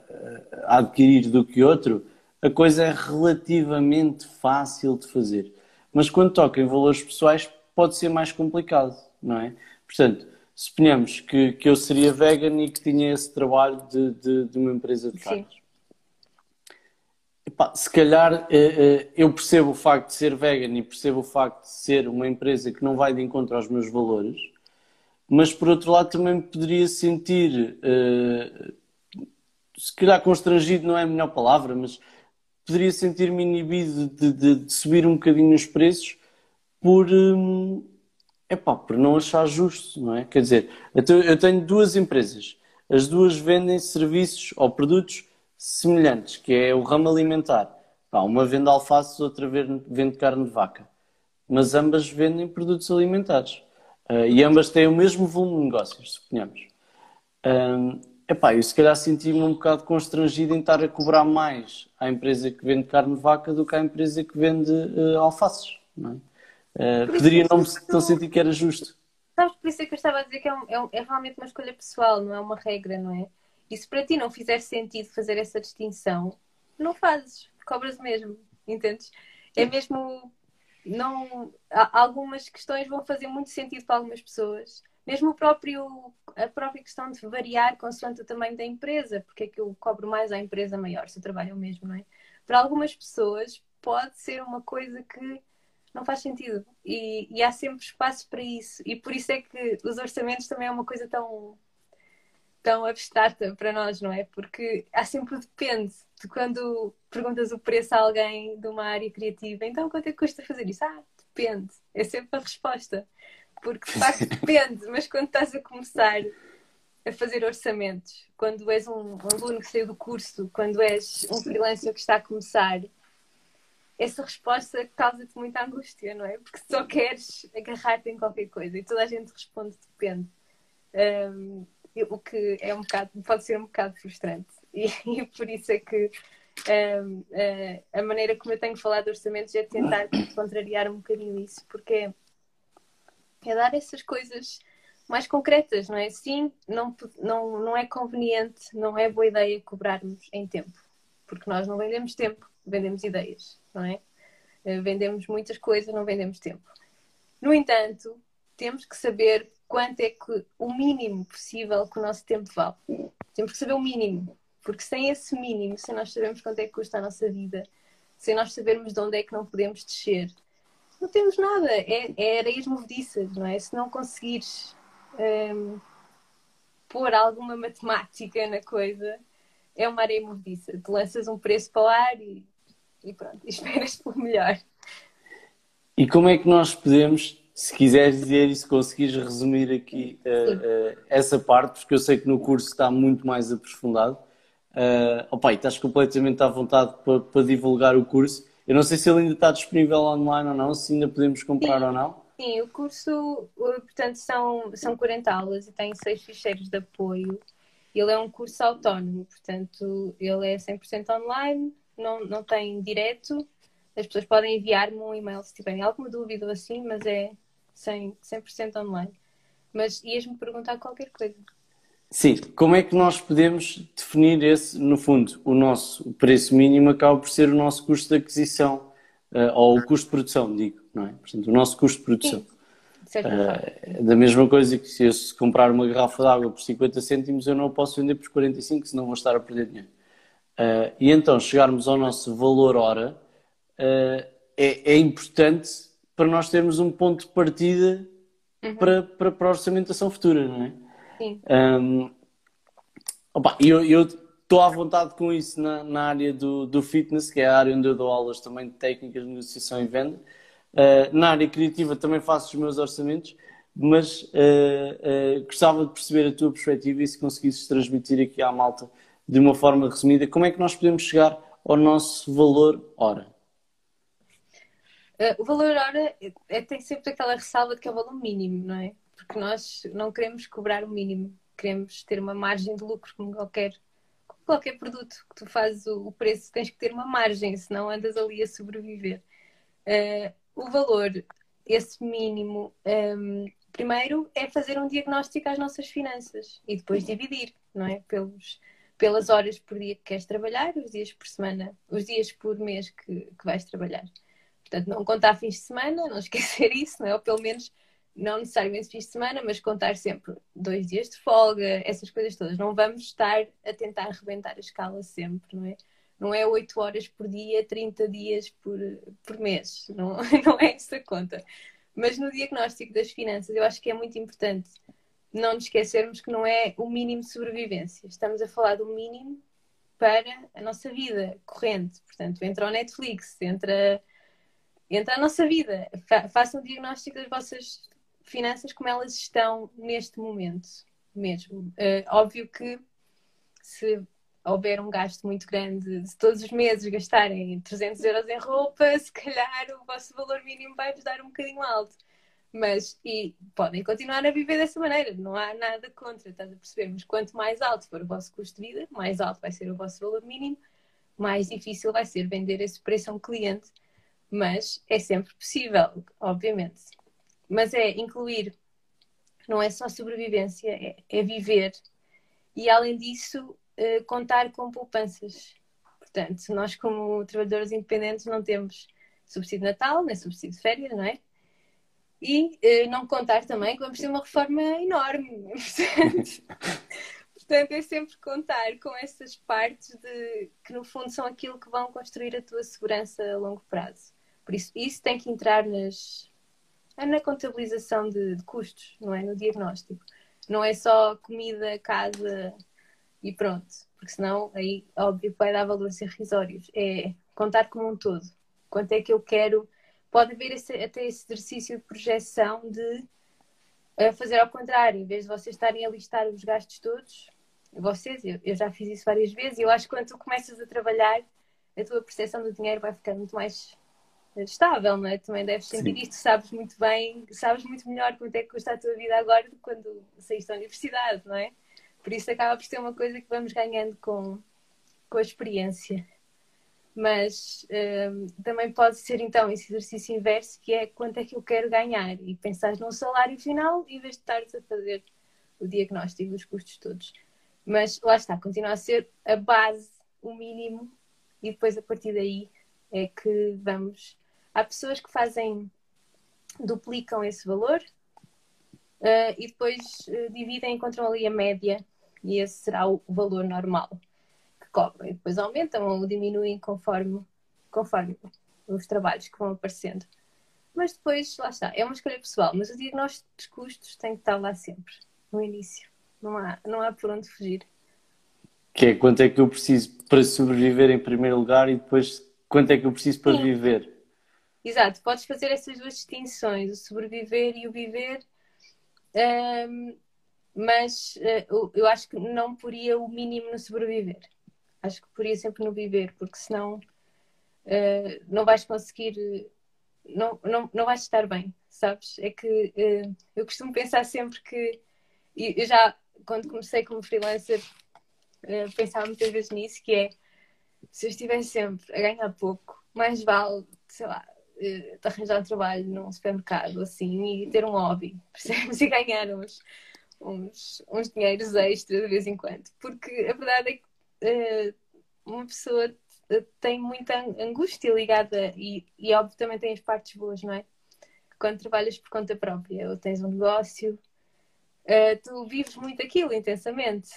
a adquirir do que outro, a coisa é relativamente fácil de fazer. Mas quando toca em valores pessoais, pode ser mais complicado, não é? Portanto, suponhamos que, que eu seria vegan e que tinha esse trabalho de, de, de uma empresa de carnes. Epá, se calhar eh, eh, eu percebo o facto de ser vegan e percebo o facto de ser uma empresa que não vai de encontro aos meus valores, mas por outro lado também me poderia sentir, eh, se calhar constrangido não é a melhor palavra, mas poderia sentir-me inibido de, de, de, subir um bocadinho os preços por, hum, epá, por não achar justo, não é? Quer dizer, eu tenho duas empresas, as duas vendem serviços ou produtos semelhantes, que é o ramo alimentar. Pá, uma vende alfaces, outra vende carne de vaca. mas ambas vendem produtos alimentares. Uh, e ambas têm o mesmo volume de negócios, suponhamos. Um, epá, eu se calhar senti-me um bocado constrangido em estar a cobrar mais à empresa que vende carne de vaca do que à empresa que vende uh, alfaces. Não é? uh, poderia não, não sentir que era justo. Sabes, por isso é que eu estava a dizer que é, um, é, um, é, realmente uma escolha pessoal, não é uma regra, não é? E se para ti não fizer sentido fazer essa distinção, não fazes, cobras mesmo, entendes? É mesmo. Não, algumas questões vão fazer muito sentido para algumas pessoas. Mesmo o próprio, a própria questão de variar consoante o tamanho da empresa, porque é que eu cobro mais à empresa maior se eu trabalho o mesmo, não é? Para algumas pessoas pode ser uma coisa que não faz sentido. E, e, há sempre espaço para isso. E por isso é que os orçamentos também é uma coisa tão, tão abstrata para nós, não é? Porque há sempre o depende. De quando perguntas o preço a alguém de uma área criativa, então quanto é que custa fazer isso? Ah, depende. É sempre a resposta. Porque de facto depende, mas quando estás a começar a fazer orçamentos, quando és um, aluno que saiu do curso, quando és um freelancer que está a começar, essa resposta causa-te muita angústia, não é? Porque só queres agarrar-te em qualquer coisa e toda a gente responde depende. Um, o que é um bocado, pode ser um bocado frustrante. E, e por isso é que um, a, a maneira como eu tenho falado de orçamentos é tentar contrariar um bocadinho isso, porque é, é dar essas coisas mais concretas, não é? Sim, não, não, não é conveniente, não é boa ideia cobrarmos em tempo, porque nós não vendemos tempo, vendemos ideias não é? Eh, vendemos muitas coisas, não vendemos tempo. No entanto, temos que saber quanto é que o mínimo possível que o nosso tempo vale. Temos que saber o mínimo, porque sem esse mínimo, se nós sabemos quanto é que custa a nossa vida, sem nós sabermos de onde é que não podemos descer, não temos nada. É, é areias movediças, não é? Se não conseguires um, pôr alguma matemática na coisa, é uma areia movediça. Tu lanças um preço para o ar e e pronto, esperas pelo melhor. E como é que nós podemos, se quiseres dizer e se conseguires resumir aqui uh, uh, essa parte, porque eu sei que no curso está muito mais aprofundado. Uh, opa, estás completamente à vontade para, para, divulgar o curso. Eu não sei se ele ainda está disponível online ou não, se ainda podemos comprar Sim. ou não. Sim, o curso, portanto, são, são 40 aulas e tem seis ficheiros de apoio. Ele é um curso autónomo, portanto, ele é 100% online, não, não tem direto. As pessoas podem enviar-me um e-mail se tiverem alguma dúvida ou assim, mas é 100%, 100 online. Mas ias-me perguntar qualquer coisa. Sim, como é que nós podemos definir esse, no fundo, o nosso preço mínimo acaba por ser o nosso custo de aquisição, uh, ou o custo de produção, digo, não é? Portanto, o nosso custo de produção. Sim, uh, da mesma coisa que se eu comprar uma garrafa de água por 50 cêntimos, eu não posso vender por 45, senão vou estar a perder dinheiro. Uh, e então chegarmos ao nosso valor hora uh, é, é, importante para nós termos um ponto de partida uhum. para, para, para, a orçamentação futura, não é? Sim. Um, opa, eu estou à vontade com isso na, na área do, do, fitness, que é a área onde eu dou aulas também de técnicas de negociação e venda. Uh, na área criativa também faço os meus orçamentos, mas gostava de perceber a tua perspectiva e se conseguisses transmitir aqui à malta de uma forma resumida, como é que nós podemos chegar ao nosso valor hora? Uh, o valor hora é, tem sempre aquela ressalva de que é o valor mínimo, não é? Porque nós não queremos cobrar o mínimo, queremos ter uma margem de lucro como qualquer, como qualquer produto que tu fazes o, preço, tens que ter uma margem, senão andas ali a sobreviver. Uh, o valor, esse mínimo, um, primeiro é fazer um diagnóstico às nossas finanças e depois dividir, não é? Pelos, pelas horas por dia que queres trabalhar, os dias por semana, os dias por mês que, que vais trabalhar. Portanto, não contar fins de semana, não esquecer isso, não é? Ou pelo menos, não necessariamente fins de semana, mas contar sempre dois dias de folga, essas coisas todas. Não vamos estar a tentar arrebentar a escala sempre, não é? Não é 8 horas por dia, 30 dias por, por mês. Não, não é essa conta. Mas no diagnóstico das finanças, eu acho que é muito importante não nos esquecermos que não é o mínimo de sobrevivência. Estamos a falar do mínimo para a nossa vida corrente. Portanto, entra o Netflix, entra, entra a nossa vida. Fa façam um diagnóstico das vossas finanças, como elas estão neste momento mesmo. Uh, óbvio que se houver um gasto muito grande, de todos os meses gastarem 300 euros em roupa, se calhar o vosso valor mínimo vai-vos dar um bocadinho alto. Mas, e podem continuar a viver dessa maneira, não há nada contra, estás a perceber? Mas quanto mais alto for o vosso custo de vida, mais alto vai ser o vosso valor mínimo, mais difícil vai ser vender esse preço a um cliente. Mas é sempre possível, obviamente. Mas é incluir, não é só sobrevivência, é, é viver. E além disso, uh, contar com poupanças. Portanto, nós, como trabalhadores independentes, não temos subsídio de Natal, nem subsídio de férias, não é? E uh, não contar também que vamos ter uma reforma enorme. Portanto, é sempre contar com essas partes de, que, no fundo, são aquilo que vão construir a tua segurança a longo prazo. Por isso, isso tem que entrar nas, na contabilização de, de custos, não é? No diagnóstico. Não é só comida, casa e pronto. Porque senão, aí, óbvio, vai dar valores irrisórios. É contar como um todo. Quanto é que eu quero pode haver esse, até esse exercício de projeção de uh, fazer ao contrário, em vez de vocês estarem a listar os gastos todos, vocês, eu, eu já fiz isso várias vezes, e eu acho que quando tu começas a trabalhar, a tua percepção do dinheiro vai ficar muito mais estável, não é? Também deves sentir Sim. isto, sabes muito bem, sabes muito melhor quanto é que custa a tua vida agora do que quando saíste da universidade, não é? Por isso acaba por ser uma coisa que vamos ganhando com, com a experiência mas um, também pode ser então esse exercício inverso que é quanto é que eu quero ganhar e pensar num salário final em vez de estares a fazer o diagnóstico dos custos todos. Mas lá está, continua a ser a base, o mínimo, e depois a partir daí é que vamos. Há pessoas que fazem, duplicam esse valor uh, e depois uh, dividem e encontram ali a média, e esse será o valor normal cobrem, depois aumentam ou diminuem conforme, conforme os trabalhos que vão aparecendo. Mas depois, lá está, é uma escolha pessoal, mas o diagnóstico dos custos tem que estar lá sempre, no início. Não há, não há por onde fugir. Que é quanto é que eu preciso para sobreviver em primeiro lugar e depois quanto é que eu preciso para Sim. viver. Exato, podes fazer essas duas distinções, o sobreviver e o viver, um, mas uh, eu acho que não poria o mínimo no sobreviver acho que poria sempre no viver, porque senão uh, não vais conseguir, não, não, não vais estar bem, sabes? É que uh, eu costumo pensar sempre que, e eu já, quando comecei como freelancer, pensava muitas vezes nisso, que é, se eu estivesse sempre a ganhar pouco, mais vale, sei lá, de arranjar um trabalho num supermercado assim e ter um hobby, percebes? E ganhar uns, uns, uns dinheiros extras de vez em quando. Porque a verdade é que uh, uma pessoa tem muita angústia ligada e, e óbvio também tem as partes boas, não é? Quando trabalhas por conta própria ou tens um negócio, uh, tu vives muito aquilo intensamente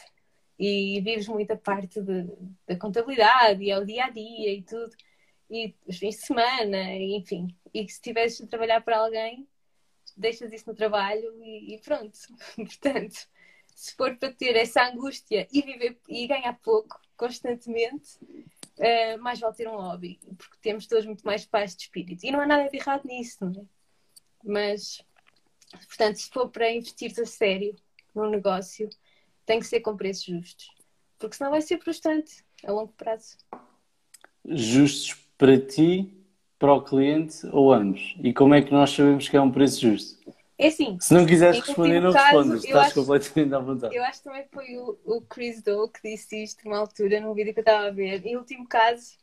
e vives muita parte de, da contabilidade e é o dia a dia e tudo, e os fins de semana, enfim. E se estiveres a trabalhar para alguém, deixas isso no trabalho e, e pronto. Portanto, se for para ter essa angústia e viver e ganhar pouco constantemente, uh, mais vale ter um hobby, porque temos todos muito mais paz de espírito. E não há nada de errado nisso, não é? Mas, portanto, se for para investir a sério num negócio, tem que ser com preços justos, porque senão vai ser frustrante a longo prazo. Justos para ti, para o cliente ou ambos? E como é que nós sabemos que é um preço justo? É assim. Se não quiseres responder, não caso, respondas. Estás acho, completamente à vontade. Eu acho que também foi o, o Chris Doe que disse isto uma altura num vídeo que eu estava a ver. Em último caso,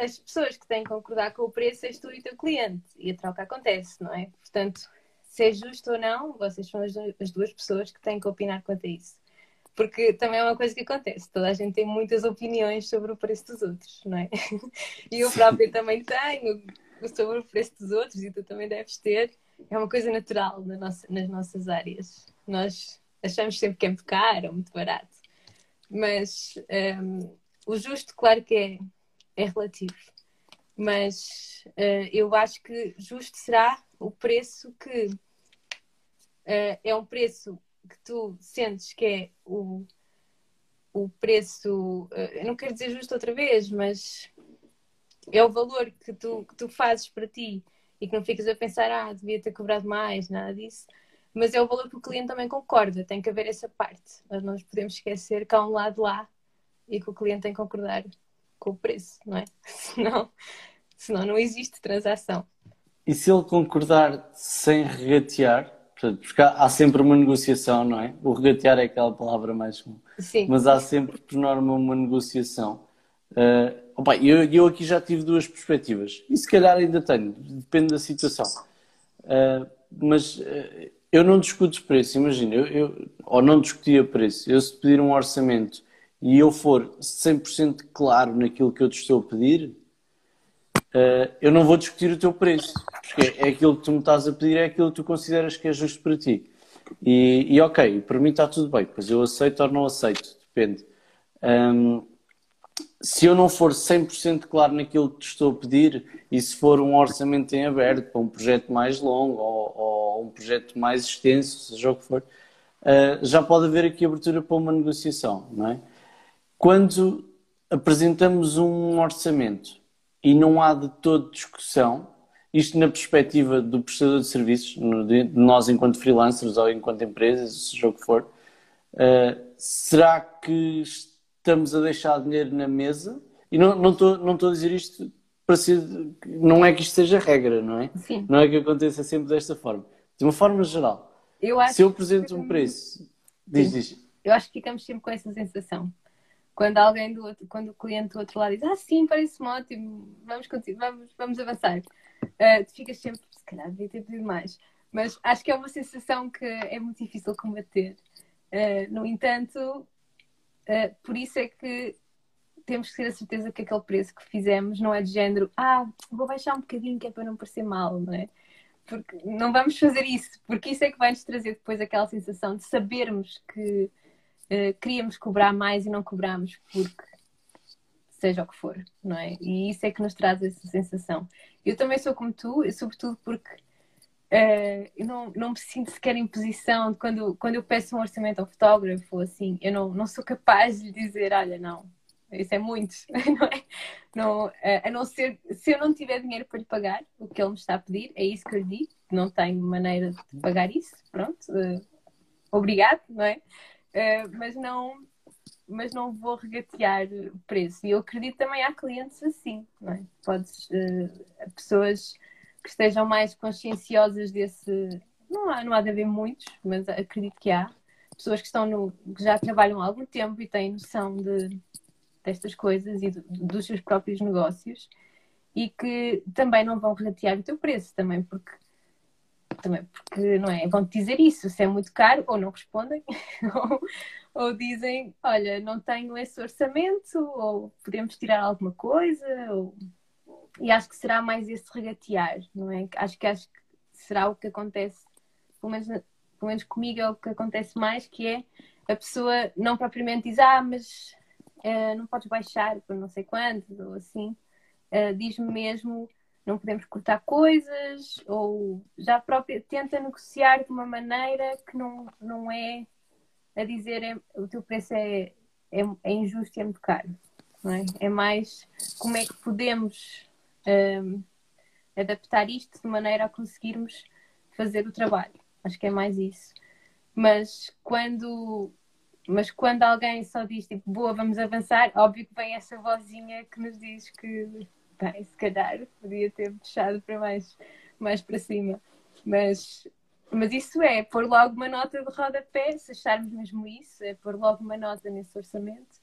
as pessoas que têm que concordar com o preço és tu e o teu cliente. E a troca acontece, não é? Portanto, se é justo ou não, vocês são as duas pessoas que têm que opinar quanto a isso. Porque também é uma coisa que acontece. Toda a gente tem muitas opiniões sobre o preço dos outros, não é? E eu própria também tenho sobre o preço dos outros e tu também deves ter é uma coisa natural na nossa, nas nossas áreas. Nós achamos sempre que é muito caro ou muito barato. Mas um, o justo, claro que é, é relativo. Mas uh, eu acho que justo será o preço que uh, é um preço que tu sentes que é o, o preço, uh, não quero dizer justo outra vez, mas é o valor que tu, que tu fazes para ti e que não ficas a pensar, ah, devia ter cobrado mais, nada disso. Mas é o valor que o cliente também concorda, tem que haver essa parte. Nós não nos podemos esquecer que há um lado lá e que o cliente tem que concordar com o preço, não é? Senão, senão não existe transação. E se ele concordar sem regatear, porque há sempre uma negociação, não é? O regatear é aquela palavra mais comum. Sim. Mas há sempre, por norma, uma negociação. Uh, opa, eu, eu aqui já tive duas perspectivas. E se calhar ainda tenho, depende da situação. Uh, mas uh, eu não discuto preço, imagina, eu, eu, ou não discutia preço. Eu se pedir um orçamento e eu for 100% claro naquilo que eu te estou a pedir, uh, eu não vou discutir o teu preço, porque é aquilo que tu me estás a pedir, é aquilo que tu consideras que é justo para ti. E, e ok, para mim está tudo bem, pois eu aceito ou não aceito, depende. Um, se eu não for 100% claro naquilo que te estou a pedir, e se for um orçamento em aberto para um projeto mais longo ou, ou um projeto mais extenso, seja o que for, uh, já pode haver aqui abertura para uma negociação, não é? Quando apresentamos um orçamento e não há de todo discussão, isto na perspectiva do prestador de serviços, de nós enquanto freelancers ou enquanto empresas, seja o que for, uh, será que estamos a deixar dinheiro na mesa? E não, não, estou, não estou a dizer isto para ser. Não é que isto seja regra, não é? Sim. Não é que aconteça sempre desta forma. De uma forma geral, eu se eu apresento um preço, diz, diz. Eu acho que ficamos sempre com essa sensação quando alguém do outro, quando o cliente do outro lado diz, ah, sim, parece-me ótimo, vamos, vamos, vamos avançar. Uh, tu ficas sempre, se calhar devia ter pedido mais. Mas acho que é uma sensação que é muito difícil combater. Uh, no entanto, uh, por isso é que temos que ter a certeza que aquele preço que fizemos não é de género, ah, vou baixar um bocadinho que é para não parecer mal, não é? Porque não vamos fazer isso, porque isso é que vai nos trazer depois aquela sensação de sabermos que uh, queríamos cobrar mais e não cobramos porque seja o que for, não é? E isso é que nos traz essa sensação. Eu também sou como tu, sobretudo porque uh, eu não, não me sinto sequer em posição de quando, quando eu peço um orçamento ao fotógrafo, assim, eu não, não sou capaz de dizer, olha, não, isso é muito, não é? Não, uh, a não ser, se eu não tiver dinheiro para lhe pagar o que ele me está a pedir, é isso que eu lhe digo, não tenho maneira de pagar isso, pronto, uh, obrigado, não é? Uh, mas não mas não vou regatear o preço. E eu acredito também há clientes assim, não é? Podes, uh, pessoas que estejam mais conscienciosas desse. Não há, não há de haver muitos, mas acredito que há. Pessoas que estão no. que já trabalham há algum tempo e têm noção de, destas coisas e do, dos seus próprios negócios e que também não vão regatear o teu preço também, porque também porque não é? Vão te dizer isso, se é muito caro, ou não respondem, ou, ou, dizem, olha, não tenho esse orçamento, ou podemos tirar alguma coisa, ou... e acho que será mais esse regatear, não é? Acho que acho que será o que acontece, pelo menos, pelo menos comigo é o que acontece mais, que é a pessoa não propriamente diz, ah, mas uh, não podes baixar por não sei quanto, ou assim, uh, diz-me mesmo não podemos cortar coisas, ou já própria tenta negociar de uma maneira que não, não é a dizer é, o teu preço é, é, é, injusto e é muito caro. Não é? é mais como é que podemos um, adaptar isto de maneira a conseguirmos fazer o trabalho. Acho que é mais isso. Mas quando, mas quando alguém só diz tipo, boa, vamos avançar, óbvio que vem essa vozinha que nos diz que bem, se calhar podia ter puxado para mais, mais para cima. Mas, mas isso é pôr logo uma nota de rodapé, se acharmos mesmo isso, é pôr logo uma nota nesse orçamento.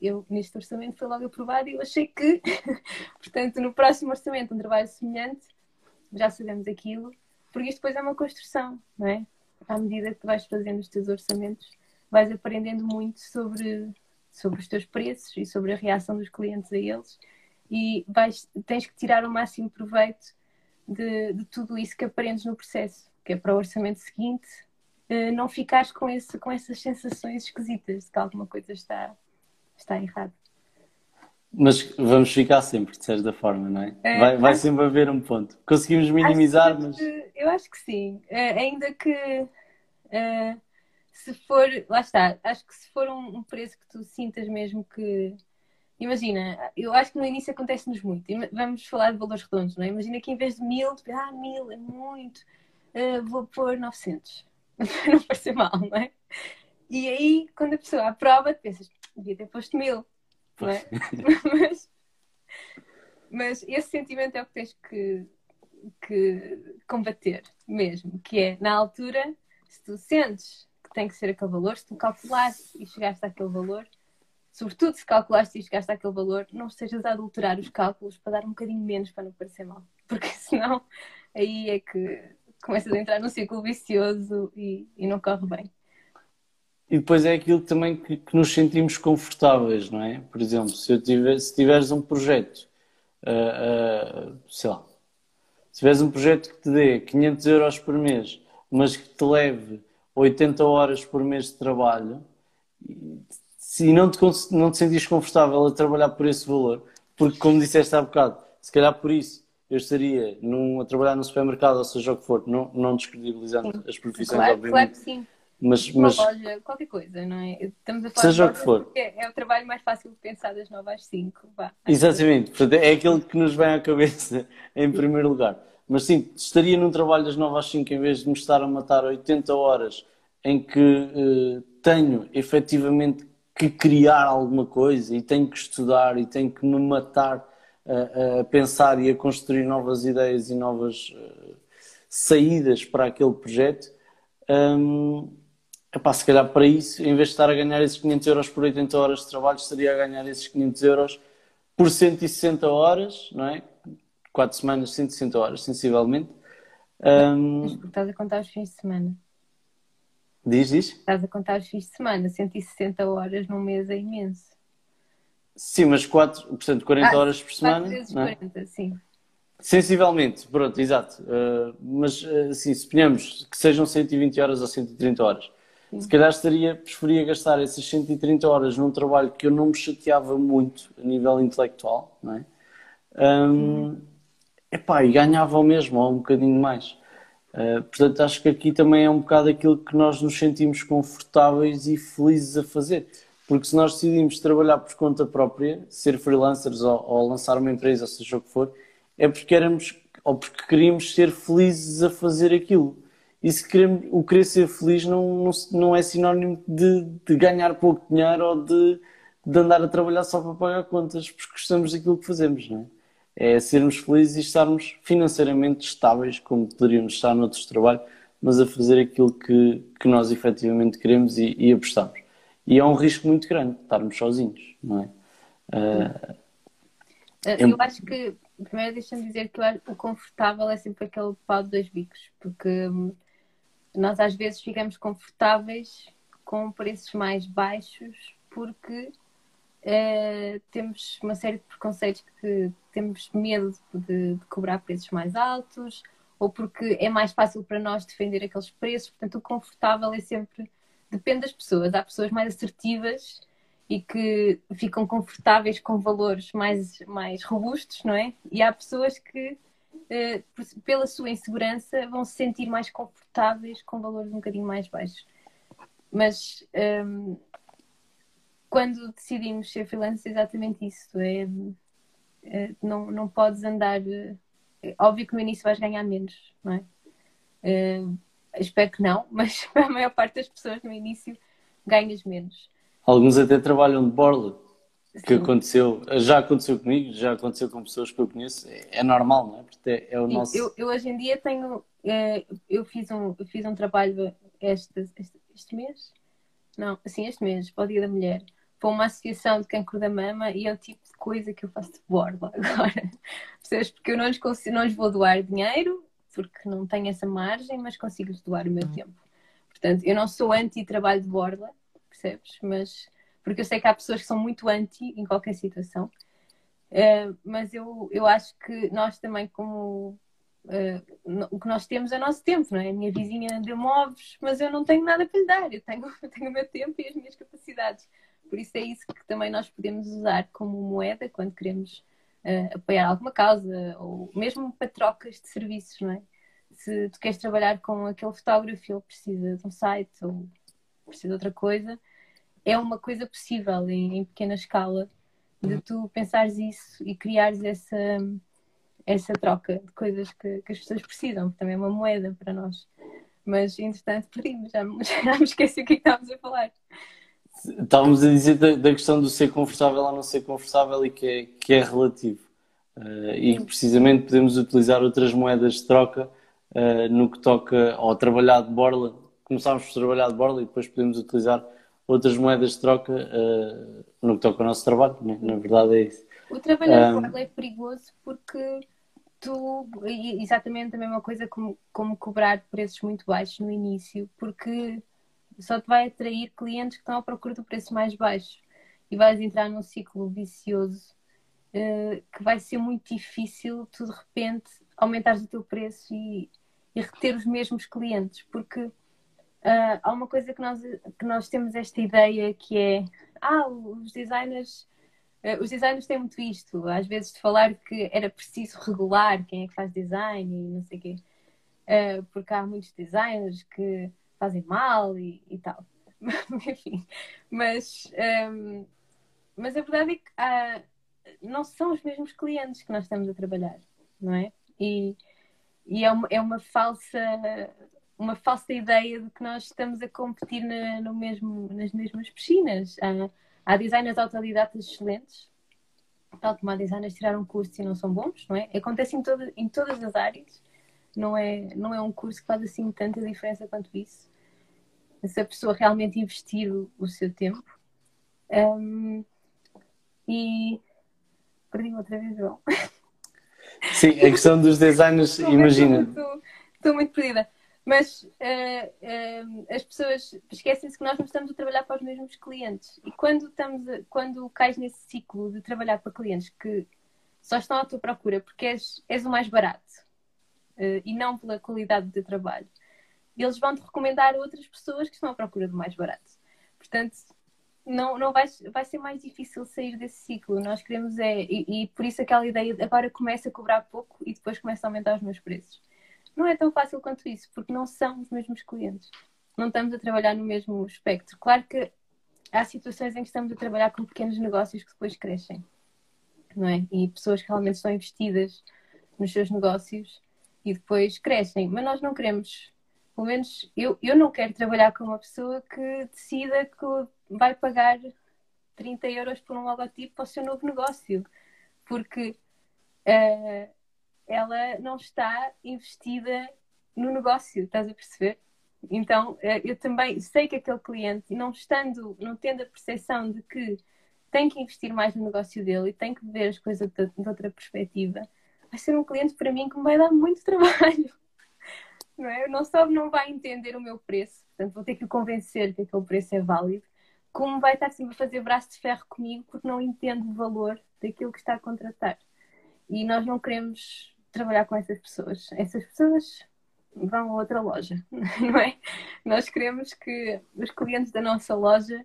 Eu, neste orçamento foi logo aprovado e eu achei que, portanto, no próximo orçamento, um trabalho semelhante, já sabemos aquilo, porque isto depois é uma construção, não é? À medida que vais fazendo os teus orçamentos, vais aprendendo muito sobre, sobre os teus preços e sobre a reação dos clientes a eles e vais, tens que tirar o máximo proveito de, de tudo isso que aprendes no processo, que é para o orçamento seguinte uh, não ficares com, esse, com essas sensações esquisitas de que alguma coisa está, está errada. Mas vamos ficar sempre, de certa forma, não é? é vai, vai sempre haver um ponto. Conseguimos minimizar, que, mas. Eu acho que sim. Uh, ainda que uh, se for. Lá está. Acho que se for um, um preço que tu sintas mesmo que Imagina, eu acho que no início acontece-nos muito. Vamos falar de valores redondos, não é? Imagina que em vez de mil, ah, mil é muito, uh, vou pôr 900. para não parecer mal, não é? E aí, quando a pessoa aprova, tu pensas, devia ter posto mil, não é? mas, mas esse sentimento é o que tens que, que combater mesmo, que é na altura, se tu sentes que tem que ser aquele valor, se tu calculaste e chegaste àquele valor, sobretudo se calculaste e chegaste àquele valor, não estejas a adulterar os cálculos para dar um bocadinho menos para não parecer mal, porque senão aí é que começas a entrar num ciclo vicioso e, e não corre bem. E depois é aquilo também que, que, nos sentimos confortáveis, não é? Por exemplo, se, eu tiver, se tiveres um projeto, uh, uh, sei lá, se tiveres um projeto que te dê 500 euros por mês, mas que te leve 80 horas por mês de trabalho, se não te, não te sentires confortável a trabalhar por esse valor, porque como disseste há bocado, se calhar por isso eu estaria num, a trabalhar no supermercado, ou seja o que for, não, não descredibilizando sim. as profissões, claro, obviamente. Claro que sim. Mas, mas... loja, qualquer coisa, não é? Estamos a falar Seja o que for. É, é, o trabalho mais fácil de pensar das 9 às 5. Vá. Exatamente, Portanto, é aquele que nos vem à cabeça em primeiro lugar. Mas sim, estaria num trabalho das 9 às 5 em vez de me estar a matar 80 horas em que uh, tenho efetivamente que criar alguma coisa e tenho que estudar e tenho que me matar a, a pensar e a construir novas ideias e novas uh, saídas para aquele projeto. Um, epá, se calhar para isso, em vez de estar a ganhar esses 500 euros por 80 horas de trabalho, estaria a ganhar esses 500 euros por 160 horas, não é? 4 semanas, 160 horas, sensivelmente. Um... Mas porque estás a contar os fins de semana. Diz, diz? Estás a contar os fins de semana, 160 horas num mês é imenso. Sim, mas 4, portanto, 40 ah, horas por semana. 4 vezes 40, é? sim. Sensivelmente, pronto, exato. Uh, mas, assim, suponhamos que sejam 120 horas ou 130 horas. Sim. Se calhar estaria, preferia gastar essas 130 horas num trabalho que eu não me chateava muito a nível intelectual, não é? Um, uhum. epá, e ganhava o mesmo, ou um bocadinho mais. Uh, portanto, acho que aqui também é um bocado aquilo que nós nos sentimos confortáveis e felizes a fazer. Porque se nós decidimos trabalhar por conta própria, ser freelancers ou, ou lançar uma empresa, ou seja o que for, é porque éramos ou porque queríamos ser felizes a fazer aquilo. E se queremos, o querer ser feliz não, não, não é sinónimo de, de, ganhar pouco dinheiro ou de, de andar a trabalhar só para pagar contas, porque gostamos daquilo que fazemos, não é? É sermos felizes e estarmos financeiramente estáveis, como poderíamos estar noutros trabalhos, mas a fazer aquilo que, que nós efetivamente queremos e, e apostamos. E é um risco muito grande estarmos sozinhos, não é? Uh, eu acho que, primeiro deixa-me dizer que o confortável é sempre aquele pau de dois bicos, porque hum, nós às vezes ficamos confortáveis com preços mais baixos porque uh, temos uma série de preconceitos que temos medo de, de, cobrar preços mais altos ou porque é mais fácil para nós defender aqueles preços. Portanto, o confortável é sempre. Depende das pessoas. Há pessoas mais assertivas e que ficam confortáveis com valores mais, mais robustos, não é? E há pessoas que, eh, pela sua insegurança, vão se sentir mais confortáveis com valores um bocadinho mais baixos. Mas ehm, quando decidimos ser freelancers, é exatamente isso. É, é, não, não podes andar. É óbvio que no início vais ganhar menos, não é? é espero que não, mas para a maior parte das pessoas no início ganhas menos. Alguns até trabalham de borla, que Sim. aconteceu, já aconteceu comigo, já aconteceu com pessoas que eu conheço, é, é normal, não é? Porque é, é o nosso. Eu, eu, hoje em dia tenho, é, eu fiz um, eu fiz um trabalho este, este, este mês, não, assim, este mês, para o Dia da Mulher, para uma associação de cancro da mama e é o tipo de coisa que eu faço de borla agora. Percebes? Porque eu não lhes, consigo, não lhes vou doar dinheiro, porque não tenho essa margem, mas consigo-lhes doar o meu uhum. tempo. Portanto, eu não sou anti-trabalho de borla, percebes? Mas, porque eu sei que há pessoas que são muito anti em qualquer situação. Uh, mas eu, eu acho que nós também, como uh, o que nós temos é o nosso tempo, não é? A minha vizinha deu móveis, mas eu não tenho nada para lhe dar, eu tenho, eu tenho o meu tempo e as minhas capacidades. Por isso é isso que também nós podemos usar como moeda quando queremos uh, apoiar alguma causa ou mesmo para trocas de serviços, não é? Se tu queres trabalhar com aquele fotógrafo, ele precisa de um site ou precisa de outra coisa, é uma coisa possível em, em pequena escala de uhum. tu pensares isso e criares essa, essa troca de coisas que, que as pessoas precisam, porque também é uma moeda para nós. Mas, entretanto, perdimos, já, já me esqueci o que, é que estávamos a falar. Estávamos a dizer da, da, questão do ser confortável ou não ser confortável e que é, que é relativo. Uh, e precisamente podemos utilizar outras moedas de troca uh, no que toca ao trabalhar de borla. Começámos por trabalhar de borla e depois podemos utilizar outras moedas de troca uh, no que toca ao nosso trabalho. Né? Na verdade é isso. O trabalhar de borla é perigoso porque tu, exatamente a mesma coisa como, como cobrar preços muito baixos no início, porque só te vai atrair clientes que estão à procura do preço mais baixo. E vais entrar num ciclo vicioso uh, que vai ser muito difícil tu de repente aumentares o teu preço e, e reter os mesmos clientes, porque uh, há uma coisa que nós, que nós temos esta ideia que é ah, os designers uh, os designers têm muito isto, às vezes de falar que era preciso regular quem é que faz design e não sei o quê. Porque há muitos designers que fazem mal e, e tal. Enfim, mas, um, mas a verdade é que há, não são os mesmos clientes que nós estamos a trabalhar, não é? E, e é, uma, é uma falsa uma falsa ideia de que nós estamos a competir na, no mesmo, nas mesmas piscinas. Há, há designers autodidatas excelentes, tal como há designers que tiraram curso e não são bons, não é? Acontece em, todo, em todas as áreas não é, não é um curso que faz assim tanta diferença quanto isso. Se a pessoa realmente investir o, o seu tempo. Um, e perdi outra vez, João. Sim, a questão dos designers, imagina. Estou muito perdida. Mas uh, uh, as pessoas esquecem-se que nós não estamos a trabalhar para os mesmos clientes. E quando, estamos a, quando cais nesse ciclo de trabalhar para clientes que só estão à tua procura porque és, és o mais barato, uh, e não pela qualidade do teu trabalho. Eles vão te recomendar outras pessoas que estão à procura do mais barato. Portanto, não, não vai, vai ser mais difícil sair desse ciclo. Nós queremos é, e, e, por isso aquela ideia de agora começa a cobrar pouco e depois começa a aumentar os meus preços. Não é tão fácil quanto isso, porque não são os mesmos clientes. Não estamos a trabalhar no mesmo espectro. Claro que há situações em que estamos a trabalhar com pequenos negócios que depois crescem, não é? E pessoas que realmente estão investidas nos seus negócios e depois crescem. Mas nós não queremos, pelo menos eu, eu não quero trabalhar com uma pessoa que decida que vai pagar 30 euros por um logotipo para o seu novo negócio, porque uh, ela não está investida no negócio, estás a perceber? Então, uh, eu também sei que aquele cliente, não estando, não tendo a percepção de que tem que investir mais no negócio dele e tem que ver as coisas de, de outra perspectiva, vai ser um cliente para mim que me vai dar muito trabalho. Não, é? não só não vai entender o meu preço, portanto vou ter que o convencer que aquele preço é válido, como vai estar sempre a fazer braço de ferro comigo porque não entende o valor daquilo que está a contratar. E nós não queremos trabalhar com essas pessoas. Essas pessoas vão a outra loja, não é? Nós queremos que os clientes da nossa loja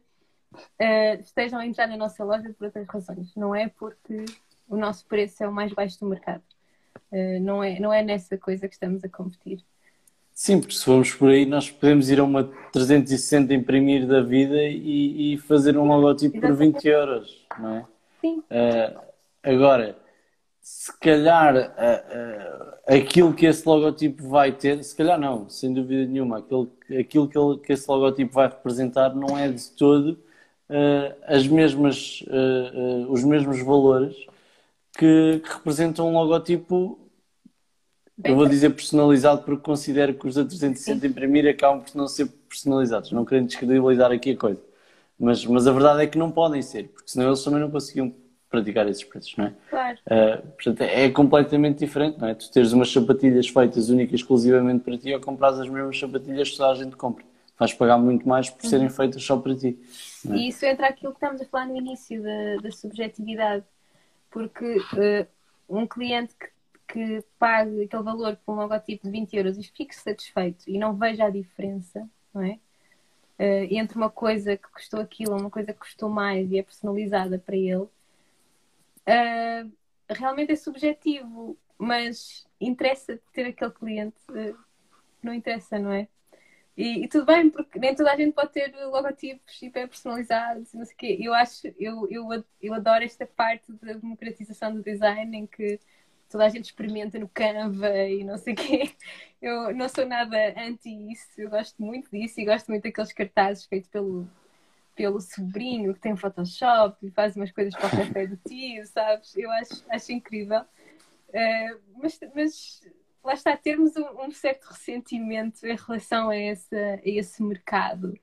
uh, estejam a entrar na nossa loja por outras razões, não é porque o nosso preço é o mais baixo do mercado. Uh, não, é, não é nessa coisa que estamos a competir. Sim, porque se formos por aí, nós podemos ir a uma 360 imprimir da vida e, e fazer um logotipo por 20 euros, não é? Sim. Uh, agora, se calhar uh, uh, aquilo que esse logotipo vai ter, se calhar não, sem dúvida nenhuma, aquilo, aquilo que, ele, que esse logotipo vai representar não é de todo as mesmas, os mesmos valores que, que representam um logotipo, eu vou dizer personalizado porque considero que os da 360 imprimir acabam por não ser personalizados, não querendo descredibilizar aqui a coisa. Mas, mas a verdade é que não podem ser, porque senão eles também não conseguiam praticar esses preços, não é? Claro. Uh, portanto, é completamente diferente, não é? Tu teres umas sapatilhas feitas únicas exclusivamente para ti ou compras as mesmas sapatilhas que toda a gente compra. Vais pagar muito mais por serem uhum. feitas só para ti. É? E isso entra aquilo que estamos a falar no início da, da subjetividade porque uh, um cliente que, que pague aquele valor por um logotipo de 20 euros e fique satisfeito e não veja a diferença, não é? Uh, entre uma coisa que custou aquilo, uma coisa que custou mais e é personalizada para ele, uh, realmente é subjetivo, mas interessa ter aquele cliente, não interessa, não é? E, e, tudo bem, porque nem toda a gente pode ter logotipos hiper personalizados, não sei o quê. Eu acho, eu, eu, eu adoro esta parte da democratização do design em que toda a gente experimenta no Canva e não sei o quê. Eu não sou nada anti isso, eu gosto muito disso e gosto muito daqueles cartazes feitos pelo, pelo sobrinho que tem Photoshop e faz umas coisas para o café do tio, sabes? Eu acho, acho incrível. Uh, mas, mas lá está, termos um, um, certo ressentimento em relação a, esse, a esse mercado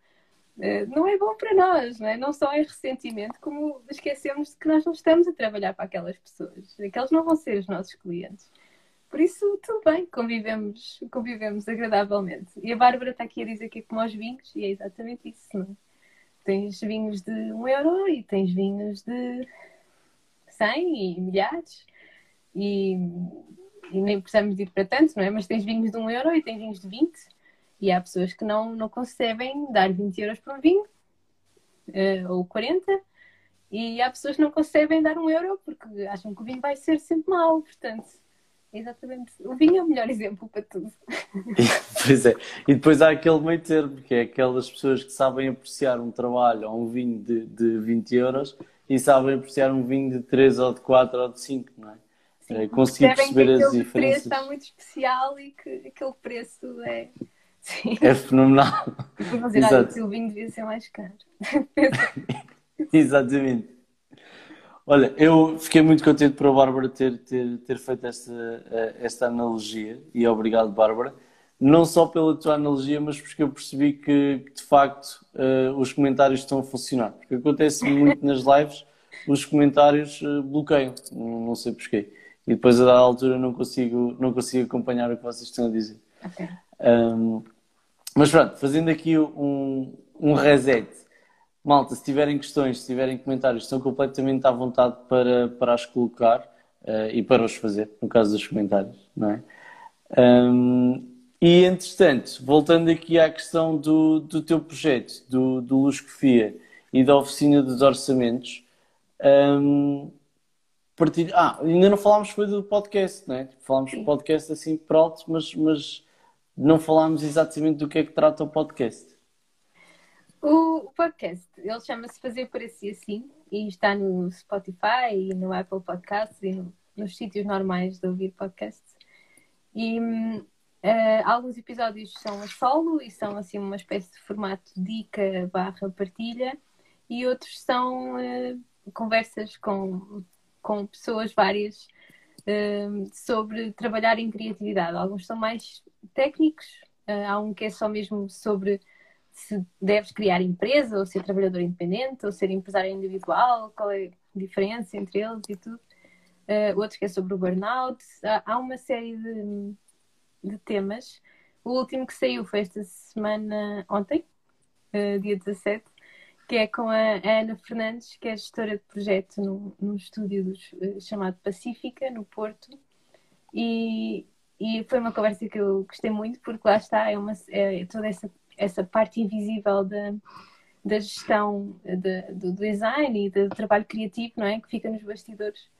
não é bom para nós, não é? Não só é ressentimento, como esquecemos que nós não estamos a trabalhar para aquelas pessoas, aqueles não vão ser os nossos clientes. Por isso, tudo bem, convivemos, convivemos agradavelmente. E a Bárbara está aqui a dizer que é como aos vinhos, e é exatamente isso, não é? Tens vinhos de um euro e tens vinhos de cem e milhares. E, e, nem precisamos ir para tanto, não é? Mas tens vinhos de um euro e tens vinhos de 20. E há pessoas que não, não concebem dar 20 euros por um vinho, uh, ou 40. E há pessoas que não concebem dar um euro porque acham que o vinho vai ser sempre mau. Portanto, Exatamente. O vinho é o melhor exemplo para tudo. pois é. E depois há aquele meio termo, que é aquelas pessoas que sabem apreciar um trabalho ou um vinho de, de 20 euros e sabem apreciar um vinho de 3 ou de 4 ou de 5, não é? Sim, é conseguir perceber que as diferenças. preço está muito especial e que aquele preço é. Sim. É fenomenal. Ah, o vinho devia ser mais caro. Exatamente. Olha, eu fiquei muito contente por a Bárbara ter, ter, ter feito esta, eh, esta analogia e obrigado, Bárbara. Não só pela tua analogia, mas porque eu percebi que, de facto uh, os comentários estão a funcionar. Porque acontece muito nas lives, os comentários uh, bloqueiam, não, não sei porquê. E depois a dada altura não consigo, não consigo acompanhar o que vocês estão a dizer. Okay. Um, mas pronto, fazendo aqui um, um reset Malta, se tiverem questões, se tiverem comentários, estão completamente à vontade para, para as colocar uh, e para os fazer, no caso dos comentários, não é? Um, e, entretanto, voltando aqui à questão do, do teu projeto, do, do Luscofia e da oficina dos orçamentos, um, partilho... ah, ainda não falámos foi do podcast, não é? Falámos do podcast assim por alto, mas, mas não falámos exatamente do que é que trata o podcast. O podcast, ele chama-se Fazer Parecer Assim e está no Spotify e no Apple Podcasts e no, nos sítios normais de ouvir podcasts. E uh, alguns episódios são a solo e são assim uma espécie de formato dica barra partilha e outros são uh, conversas com, com pessoas várias sobre trabalhar em criatividade. Alguns são mais técnicos, há um que é só mesmo sobre se deves criar empresa ou ser trabalhador independente ou ser empresário individual, qual é a diferença entre eles e tudo. Uh, outro que é sobre o burnout. Há, há uma série de, de, temas. O último que saiu foi esta semana, ontem, uh, dia 17, que é com a Ana Fernandes, que é gestora de projeto num, estúdio dos, uh, chamado Pacífica, no Porto. E, e foi uma conversa que eu gostei muito, porque lá está, é, uma, é toda essa essa parte invisível da, da gestão de, do design e do trabalho criativo, não é? Que fica nos bastidores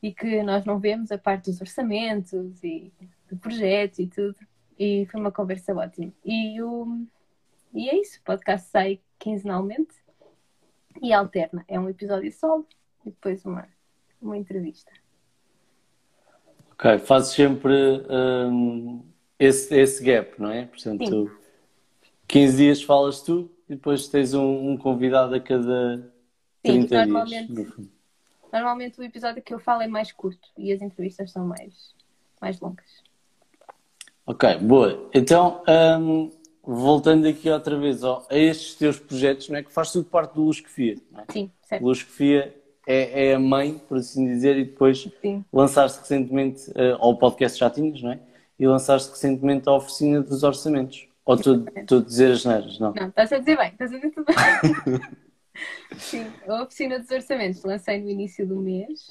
e que nós não vemos a parte dos orçamentos e do projeto e tudo. E foi uma conversa ótima. E, o, e é isso, o podcast sai quinzenalmente e alterna. É um episódio solo e depois uma, uma entrevista. Ok, fazes sempre um, esse, esse gap, não é? Portanto, Sim. 15 dias falas tu e depois tens um, um convidado a cada 30 Sim, normalmente, dias. Normalmente o episódio que eu falo é mais curto e as entrevistas são mais, mais longas. Ok, boa. Então, um, voltando aqui outra vez ó, a estes teus projetos, não é que faz tudo parte do Luscofia, não é? Sim, certo. Luscofia é, é a mãe, por assim dizer, e depois lançaste recentemente, uh, ao podcast já tinhas, não é? E lançaste recentemente a oficina dos orçamentos. Ou tu, tu dizer as neiras, não? Não, estás a dizer bem, estás a dizer tudo bem. Sim, a oficina dos orçamentos lancei no início do mês.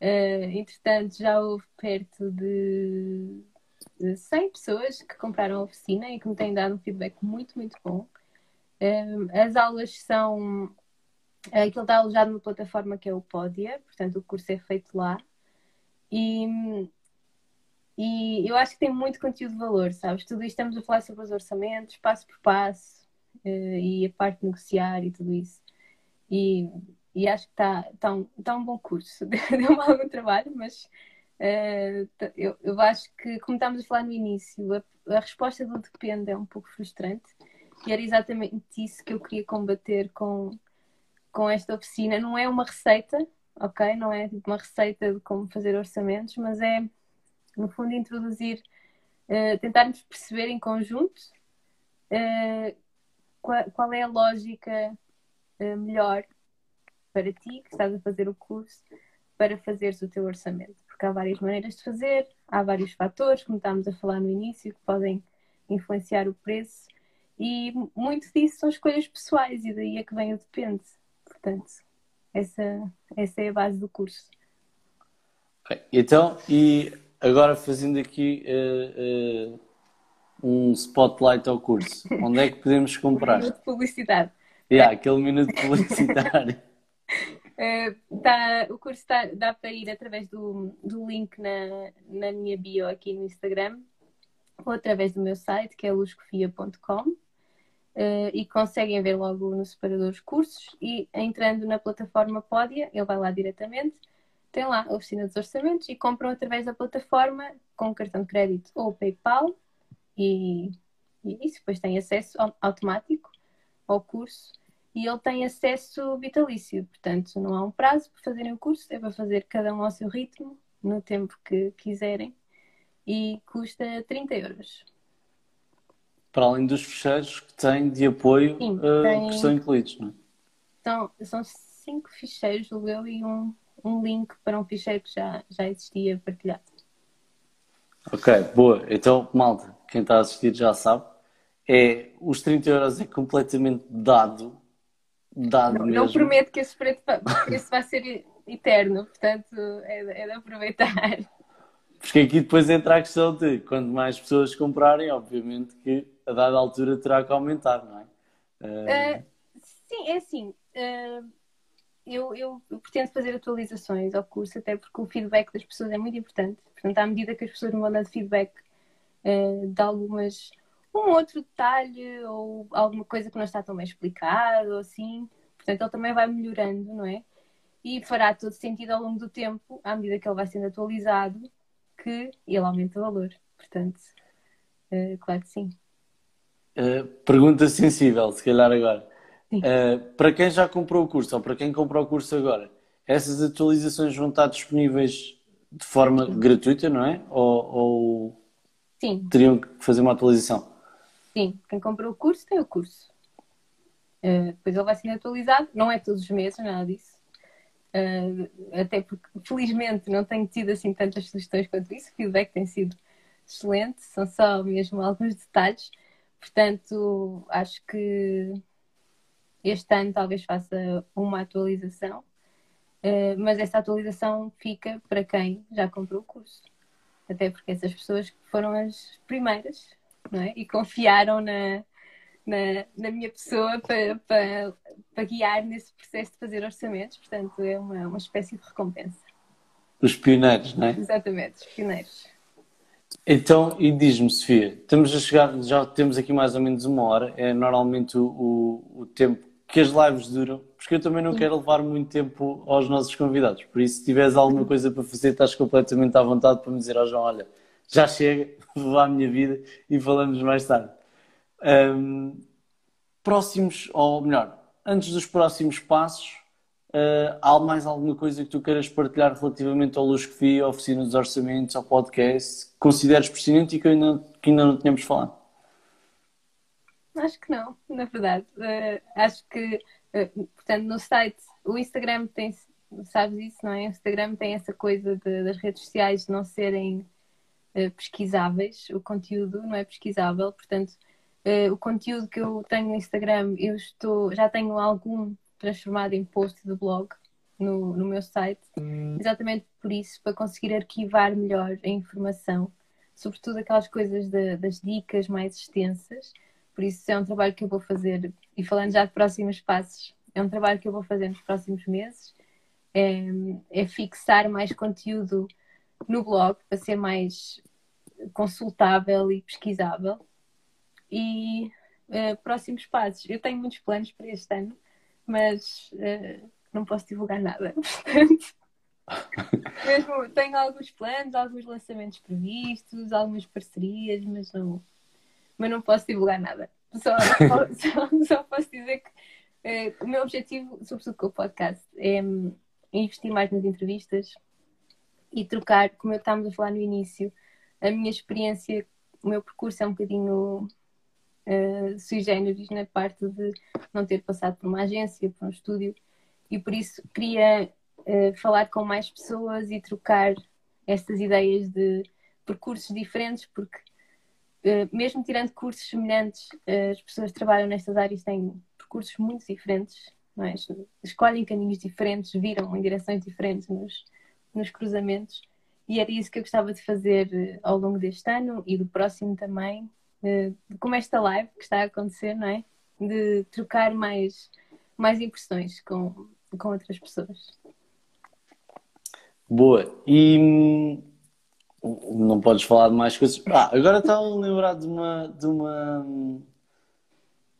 Uh, entretanto, já houve perto de, de 100 pessoas que compraram a oficina e que me têm dado um feedback muito, muito bom. As aulas são. Aquilo está alojado numa plataforma que é o Podia, portanto, o curso é feito lá. E e eu acho que tem muito conteúdo de valor, sabes? Tudo isto estamos a falar sobre os orçamentos, passo por passo, uh, e a parte de negociar e tudo isso. E, e acho que está tá um, tá um bom curso. Deu-me algum trabalho, mas uh, eu, eu acho que, como estávamos a falar no início, a, a resposta do depende é um pouco frustrante. E era exatamente isso que eu queria combater com, com esta oficina. Não é uma receita, ok? Não é tipo uma receita de como fazer orçamentos, mas é, no fundo, introduzir, uh, tentarmos perceber em conjunto uh, qual, qual, é a lógica melhor para ti, que estás a fazer o curso, para fazeres o teu orçamento. Porque há várias maneiras de fazer, há vários fatores, como estávamos a falar no início, que podem influenciar o preço. E muito disso são escolhas pessoais e daí é que vem o depende. Portanto, essa, essa é a base do curso. Então, e agora fazendo aqui uh, uh, um spotlight ao curso, onde é que podemos comprar? Um minuto de publicidade. Yeah, aquele minuto de publicitário. uh, tá, o curso tá, dá para ir através do, do link na, na minha bio aqui no Instagram ou através do meu site que é luscofia.com uh, e conseguem ver logo no separador os cursos e entrando na plataforma Pódia, ele vai lá diretamente, tem lá a oficina dos orçamentos e compram através da plataforma com cartão de crédito ou PayPal e, e isso depois tem acesso automático ao curso e ele tem acesso vitalício, portanto não há um prazo para fazerem o curso, é para fazer cada um ao seu ritmo, no tempo que quiserem e custa 30 euros para além dos ficheiros que tem de apoio Sim, uh, tem... que estão incluídos, não é? Então, são cinco ficheiros, o eu, e um, um link para um ficheiro que já, já existia partilhado. Ok, boa. Então, malta, quem está a assistir já sabe. É, os 30 euros é completamente dado. Dado não, mesmo. Não prometo que esse preço, esse vai ser eterno, portanto, é, é de aproveitar. Porque aqui depois entra a questão de quanto mais pessoas comprarem, obviamente que a dada altura terá que aumentar, não é? Uh... Uh, sim, é assim. Uh, eu, eu, eu, pretendo fazer atualizações ao curso, até porque o feedback das pessoas é muito importante. Portanto, à medida que as pessoas me vão dando feedback de algumas. Um outro detalhe ou alguma coisa que não está tão bem explicado ou assim, portanto, ele também vai melhorando, não é? E fará todo sentido ao longo do tempo, à medida que ele vai sendo atualizado, que ele aumenta o valor. Portanto, claro que sim. Uh, pergunta sensível, se calhar agora. Uh, para quem já comprou o curso ou para quem comprou o curso agora, essas atualizações vão estar disponíveis de forma gratuita, não é? Ou, ou Sim. teriam que fazer uma atualização? Sim, quem comprou o curso tem o curso. Uh, depois ele vai sendo atualizado, não é todos os meses, nada disso. Uh, até porque, felizmente, não tenho tido assim tantas sugestões quanto isso. O feedback tem sido excelente, são só mesmo alguns detalhes. Portanto, acho que este ano talvez faça uma atualização, eh, mas essa atualização fica para quem já comprou o curso. Até porque essas pessoas foram as primeiras é? e confiaram na, na, na minha pessoa para, para, para, guiar nesse processo de fazer orçamentos. Portanto, é uma, uma espécie de recompensa. Os pioneiros, não é? Exatamente, os pioneiros. Então, e diz-me, Sofia, estamos a chegar, já temos aqui mais ou menos uma hora, é normalmente o, o, o tempo que as lives duram, porque eu também não quero levar muito tempo aos nossos convidados. Por isso, se tiveres alguma coisa para fazer, estás completamente à vontade para me dizer ao João: olha, já chega, vou à minha vida e falamos mais tarde. Um, próximos, ou melhor, antes dos próximos passos, uh, há mais alguma coisa que tu queiras partilhar relativamente ao Luz que Vi, à oficina dos orçamentos, ao podcast, consideres pertinente e que ainda, que ainda não tínhamos falado? Acho que não, na verdade. Uh, acho que, uh, portanto, no site, o Instagram tem, sabes isso, não é? O Instagram tem essa coisa de, das redes sociais não serem uh, pesquisáveis, o conteúdo não é pesquisável, portanto, o conteúdo que eu tenho no Instagram, eu estou, já tenho algum transformado em post de blog no, no meu site, hum. exatamente por isso, para conseguir arquivar melhor a informação sobretudo aquelas coisas de, das dicas mais extensas. Por isso é um trabalho que eu vou fazer, e falando já de próximos passos, é um trabalho que eu vou fazer nos próximos meses. É, é fixar mais conteúdo no blog para ser mais consultável e pesquisável. E uh, próximos passos. Eu tenho muitos planos para este ano, mas uh, não posso divulgar nada. Portanto, mesmo tenho alguns planos, alguns lançamentos previstos, algumas parcerias, mas não, mas não posso divulgar nada. só, só, só, posso dizer que uh, o meu objetivo, sobretudo com o podcast, é um, investir mais nas entrevistas e trocar, como eu estávamos a falar no início, a minha experiência, o meu percurso é um bocadinho uh, sui generis na parte de não ter passado por uma agência, por um estúdio, e por isso queria uh, falar com mais pessoas e trocar estas ideias de percursos diferentes, porque uh, mesmo tirando cursos semelhantes, as pessoas que trabalham nestas áreas têm percursos muito diferentes, é? escolhem caminhos diferentes, viram em direções diferentes nos cruzamentos. E era isso que eu gostava de fazer uh, ao longo deste ano e do próximo também, como esta live que está a acontecer, não é? De trocar mais, mais impressões com, com outras pessoas. Boa. E hum, não podes falar de mais coisas. Ah, agora estava a lembrar de uma, de uma,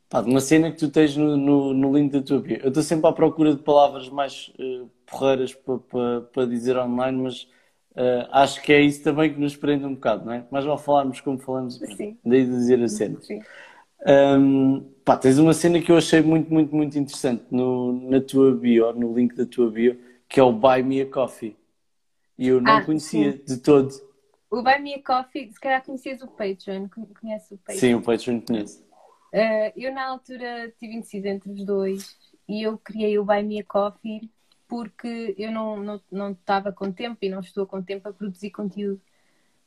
pá, de uma cena que tu tens no, no, no link da tua bio. Eu estou sempre à procura de palavras mais uh, porreiras para pa, pa dizer online, mas uh, acho que é isso também que nos prende um bocado, não é? Mas vale falarmos como falamos, Sim. daí de dizer a cena. Sim. Um, pá, tens uma cena que eu achei muito, muito, muito interessante no, na tua bio, no link da tua bio, que é o Buy Me a Coffee. E eu não ah, conhecia sim. de todo. O Buy Me a Coffee, se calhar conhecias o Patreon, conheces o Patreon? Sim, o Patreon conheço. Uh, eu na altura tive indeciso entre os dois e eu criei o Buy Me a Coffee porque eu não, não, não estava com tempo e não estou com tempo a produzir conteúdo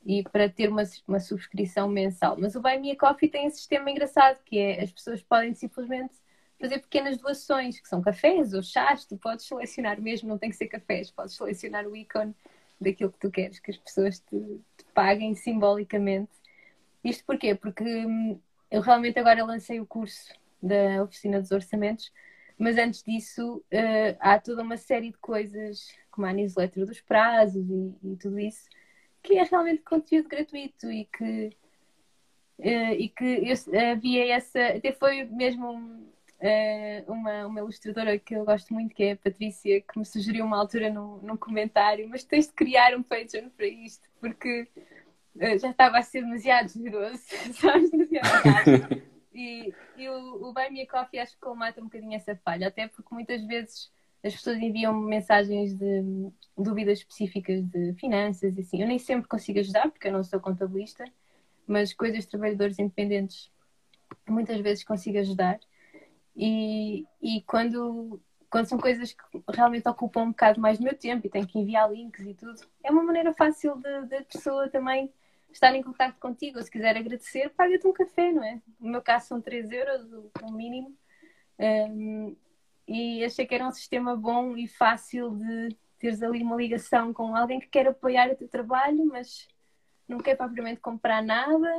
e para ter uma, uma subscrição mensal. Mas o Buy Me a Coffee tem um sistema engraçado que é as pessoas podem simplesmente fazer pequenas doações, que são cafés ou chás, tu podes selecionar mesmo, não tem que ser cafés, podes selecionar o ícone daquilo que tu queres que as pessoas te, te paguem simbolicamente. Isto porquê? Porque hum, eu realmente agora lancei o curso da Oficina dos Orçamentos, mas antes disso uh, há toda uma série de coisas, como a newsletter dos prazos e, e tudo isso, que é realmente conteúdo gratuito e que, uh, e que eu, havia essa. Até foi mesmo um, uh, uma, uma ilustradora que eu gosto muito, que é a Patrícia, que me sugeriu uma altura num, num comentário, mas tens de criar um Patreon para isto, porque já estava a ser demasiado generoso, sabes? Demasiado e, e o, o Buy Me a Coffee acho que colmata um bocadinho essa falha, até porque muitas vezes as pessoas enviam mensagens de dúvidas específicas de finanças e assim. Eu nem sempre consigo ajudar, porque eu não sou contabilista, mas coisas de trabalhadores independentes muitas vezes consigo ajudar. E, e quando, quando são coisas que realmente ocupam um bocado mais do meu tempo e tenho que enviar links e tudo, é uma maneira fácil da pessoa também estar em contato contigo. Ou se quiser agradecer, paga-te um café, não é? No meu caso são 3 euros, o mínimo. Um, e achei que era um sistema bom e fácil de teres ali uma ligação com alguém que quer apoiar o teu trabalho, mas não quer propriamente comprar nada,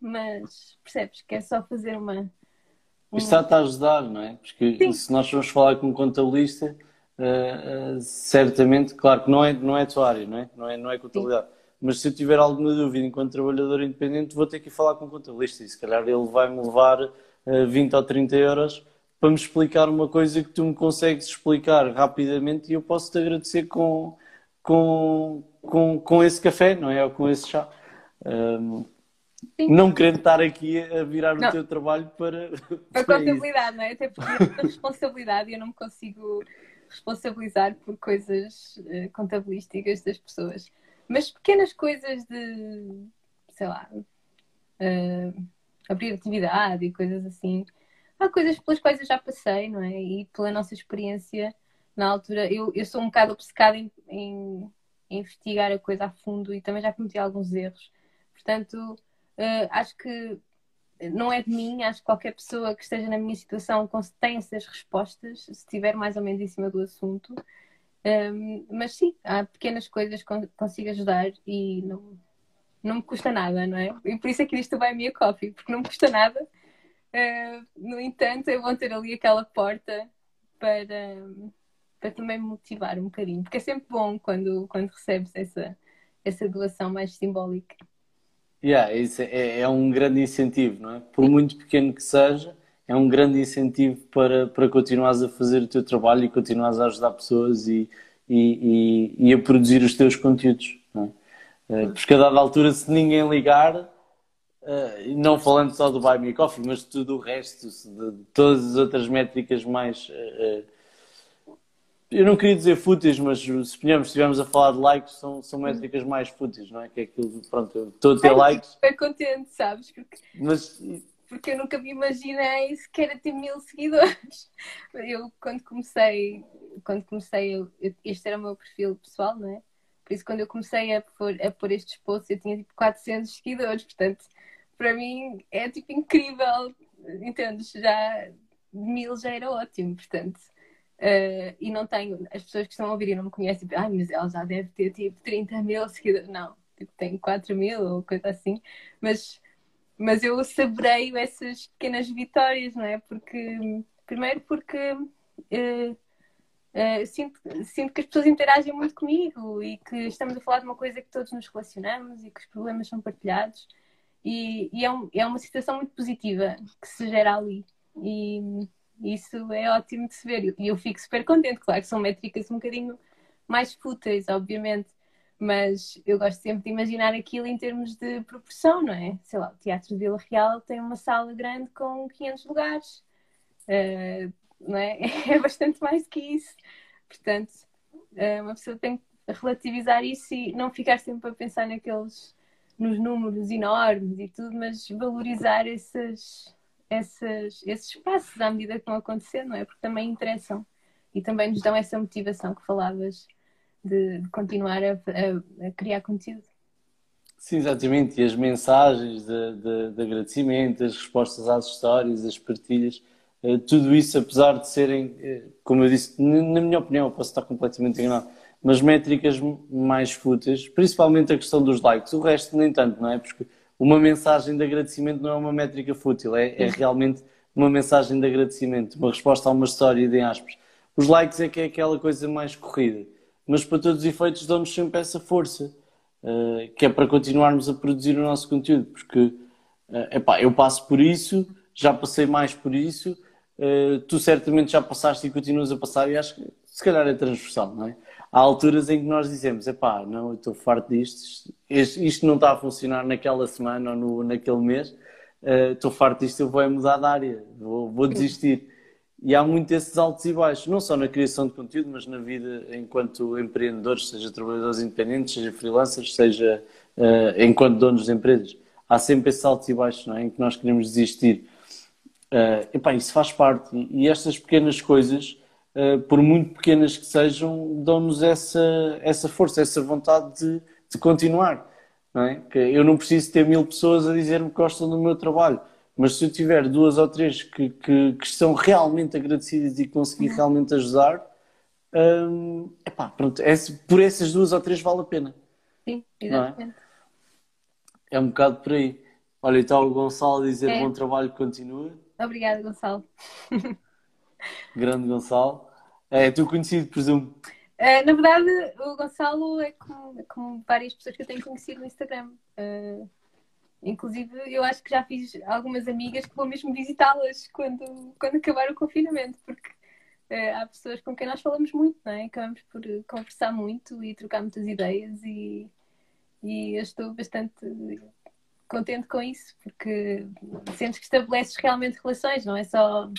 mas percebes que é só fazer uma, isto está-te a ajudar, não é? Porque Sim. se nós formos falar com um contabilista, uh, uh, certamente, claro que não é, não é a tua área, não é? Não é, não é contabilidade. Sim. Mas se eu tiver alguma dúvida enquanto trabalhador independente, vou ter que falar com um contabilista e se calhar ele vai-me levar uh, eh, 20 ou 30 euros para me explicar uma coisa que tu me consegues explicar rapidamente e eu posso te agradecer com, com, com, com esse café, não é? Ou com esse chá. Um. Não querendo estar aqui a virar não. o teu trabalho para. Para contabilidade, não é? Até porque a responsabilidade eu não me consigo responsabilizar por coisas uh, contabilísticas das pessoas. Mas pequenas coisas de, sei lá, uh, abrir atividade e coisas assim. Há coisas pelas quais eu já passei, não é? E pela nossa experiência na altura, eu, eu sou um bocado obcecada em, em, em investigar a coisa a fundo e também já cometi alguns erros. Portanto, Uh, acho que não é de mim, acho que qualquer pessoa que esteja na minha situação tem essas respostas, se estiver mais ou menos em cima do assunto. Um, mas sim, há pequenas coisas que consigo ajudar e não, não me custa nada, não é? E por isso é que isto vai a minha coffee, porque não me custa nada. Uh, no entanto, é bom ter ali aquela porta para, para também me motivar um bocadinho, porque é sempre bom quando, quando recebes essa, essa doação mais simbólica. Yeah, isso é, é um grande incentivo, não é? Por muito pequeno que seja, é um grande incentivo para, para continuares a fazer o teu trabalho e continuares a ajudar pessoas e, e, e, e a produzir os teus conteúdos. É? Eh, porque a dada altura, se ninguém ligar, uh, não falando só do Buy Me Coffee, mas de tudo o resto, de, todas as outras métricas mais. Uh, eu não queria dizer fúteis, mas se estivermos a falar de likes, são, são métricas mais fúteis, não é? Que é aquilo, pronto, estou a ter likes. Estou contente, sabes? Porque... Mas porque eu nunca me imaginei sequer ter mil seguidores. Eu, quando comecei, quando comecei, eu, este era o meu perfil pessoal, não é? Por isso, quando eu comecei a pôr, a pôr estes posts, eu tinha tipo 400 seguidores. Portanto, para mim é tipo incrível, entendes? Já mil já era ótimo, portanto. Uh, e não tenho, as pessoas que estão a ouvir e não me conhecem, tipo, ai, mas ela já deve ter tipo 30 mil seguidores. Não, tipo, tenho 4 mil ou coisa assim. Mas mas eu saboreio essas pequenas vitórias, não é? Porque, primeiro porque uh, uh, sinto, sinto que as pessoas interagem muito comigo e que estamos a falar de uma coisa que todos nos relacionamos e que os problemas são partilhados. E, e é, um, é, uma situação muito positiva que se gera ali. E isso é ótimo de se ver. E eu fico super contente, claro que são métricas um bocadinho mais fúteis, obviamente, mas eu gosto sempre de imaginar aquilo em termos de proporção, não é? Sei lá, o Teatro de Vila Real tem uma sala grande com 500 lugares, uh, não é? É bastante mais que isso. Portanto, uh, uma pessoa tem que relativizar isso e não ficar sempre a pensar naqueles, nos números enormes e tudo, mas valorizar esses, esses, esses espaços à medida que vão acontecendo, não é? Porque também interessam e também nos dão essa motivação que falavas de, continuar a, a, a, criar conteúdo. Sim, exatamente. E as mensagens de, de, de agradecimento, as respostas às histórias, as partilhas, eh, tudo isso, apesar de serem, eh, como eu disse, na minha opinião, posso estar completamente enganado, mas métricas mais fúteis, principalmente a questão dos likes. O resto, nem tanto, não é? Porque uma mensagem de agradecimento não é uma métrica fútil, é, é realmente uma mensagem de agradecimento, uma resposta a uma história de aspas. Os likes é que é aquela coisa mais corrida mas para todos os efeitos dão-nos sempre essa força, uh, que é para continuarmos a produzir o nosso conteúdo, porque uh, epá, eu passo por isso, já passei mais por isso, uh, tu certamente já passaste e continuas a passar, e acho que se calhar é transversal, não é? Há alturas em que nós dizemos, epá, não, eu estou farto disto, isto, isto não está a funcionar naquela semana ou no, naquele mês, estou farto disto, eu vou mudar de área, vou, vou desistir. E há muito esses altos e baixos, não só na criação de conteúdo, mas na vida enquanto empreendedores, seja trabalhadores independentes, seja freelancers, seja uh, enquanto donos de empresas. Há sempre esses altos e baixos não é? em que nós queremos desistir. Uh, epá, isso faz parte. E estas pequenas coisas, uh, por muito pequenas que sejam, dão-nos essa, essa força, essa vontade de, de continuar. Não é? que eu não preciso ter mil pessoas a dizer-me que gostam do meu trabalho mas se eu tiver duas ou três que, que, que estão realmente agradecidas e conseguir uhum. realmente ajudar, hum, epá, pronto, é, por essas duas ou três vale a pena. Sim, exatamente. É? é? um bocado por aí. Olha, está o Gonçalo a dizer é. bom trabalho continua. Obrigada, Gonçalo. Grande Gonçalo. É tu conhecido, presumo? Uh, na verdade, o Gonçalo é como, como, várias pessoas que eu tenho conhecido no Instagram. Uh, Inclusive, eu acho que já fiz algumas amigas que vou mesmo visitá-las quando, quando acabar o confinamento, porque uh, há pessoas com quem nós falamos muito, não é? Acabamos por conversar muito e trocar muitas ideias e, e eu estou bastante contente com isso, porque sentes que estabeleces realmente relações, não é só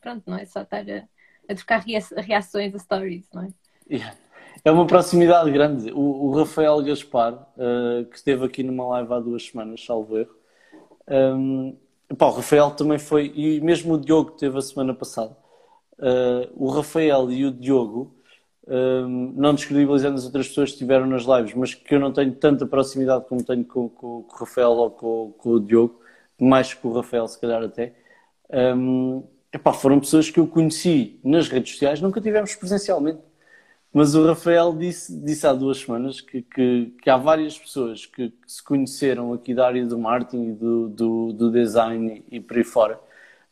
pronto, não é só estar a, a trocar reações a stories, não é? Yeah. É uma proximidade grande. O, o Rafael Gaspar, uh, que esteve aqui numa live há duas semanas, salvo erro, um, pá, o Rafael também foi, e mesmo o Diogo que teve a semana passada. Uh, o Rafael e o Diogo, um, não descredibilizando as outras pessoas que estiveram nas lives, mas que eu não tenho tanta proximidade como tenho com, com, com o Rafael ou com, com, o Diogo, mais que o Rafael, se calhar até. Um, epá, foram pessoas que eu conheci nas redes sociais, nunca tivemos presencialmente. Mas o Rafael disse, disse há duas semanas que, que, que há várias pessoas que, que, se conheceram aqui da área do marketing e do, do, do design e, por aí fora,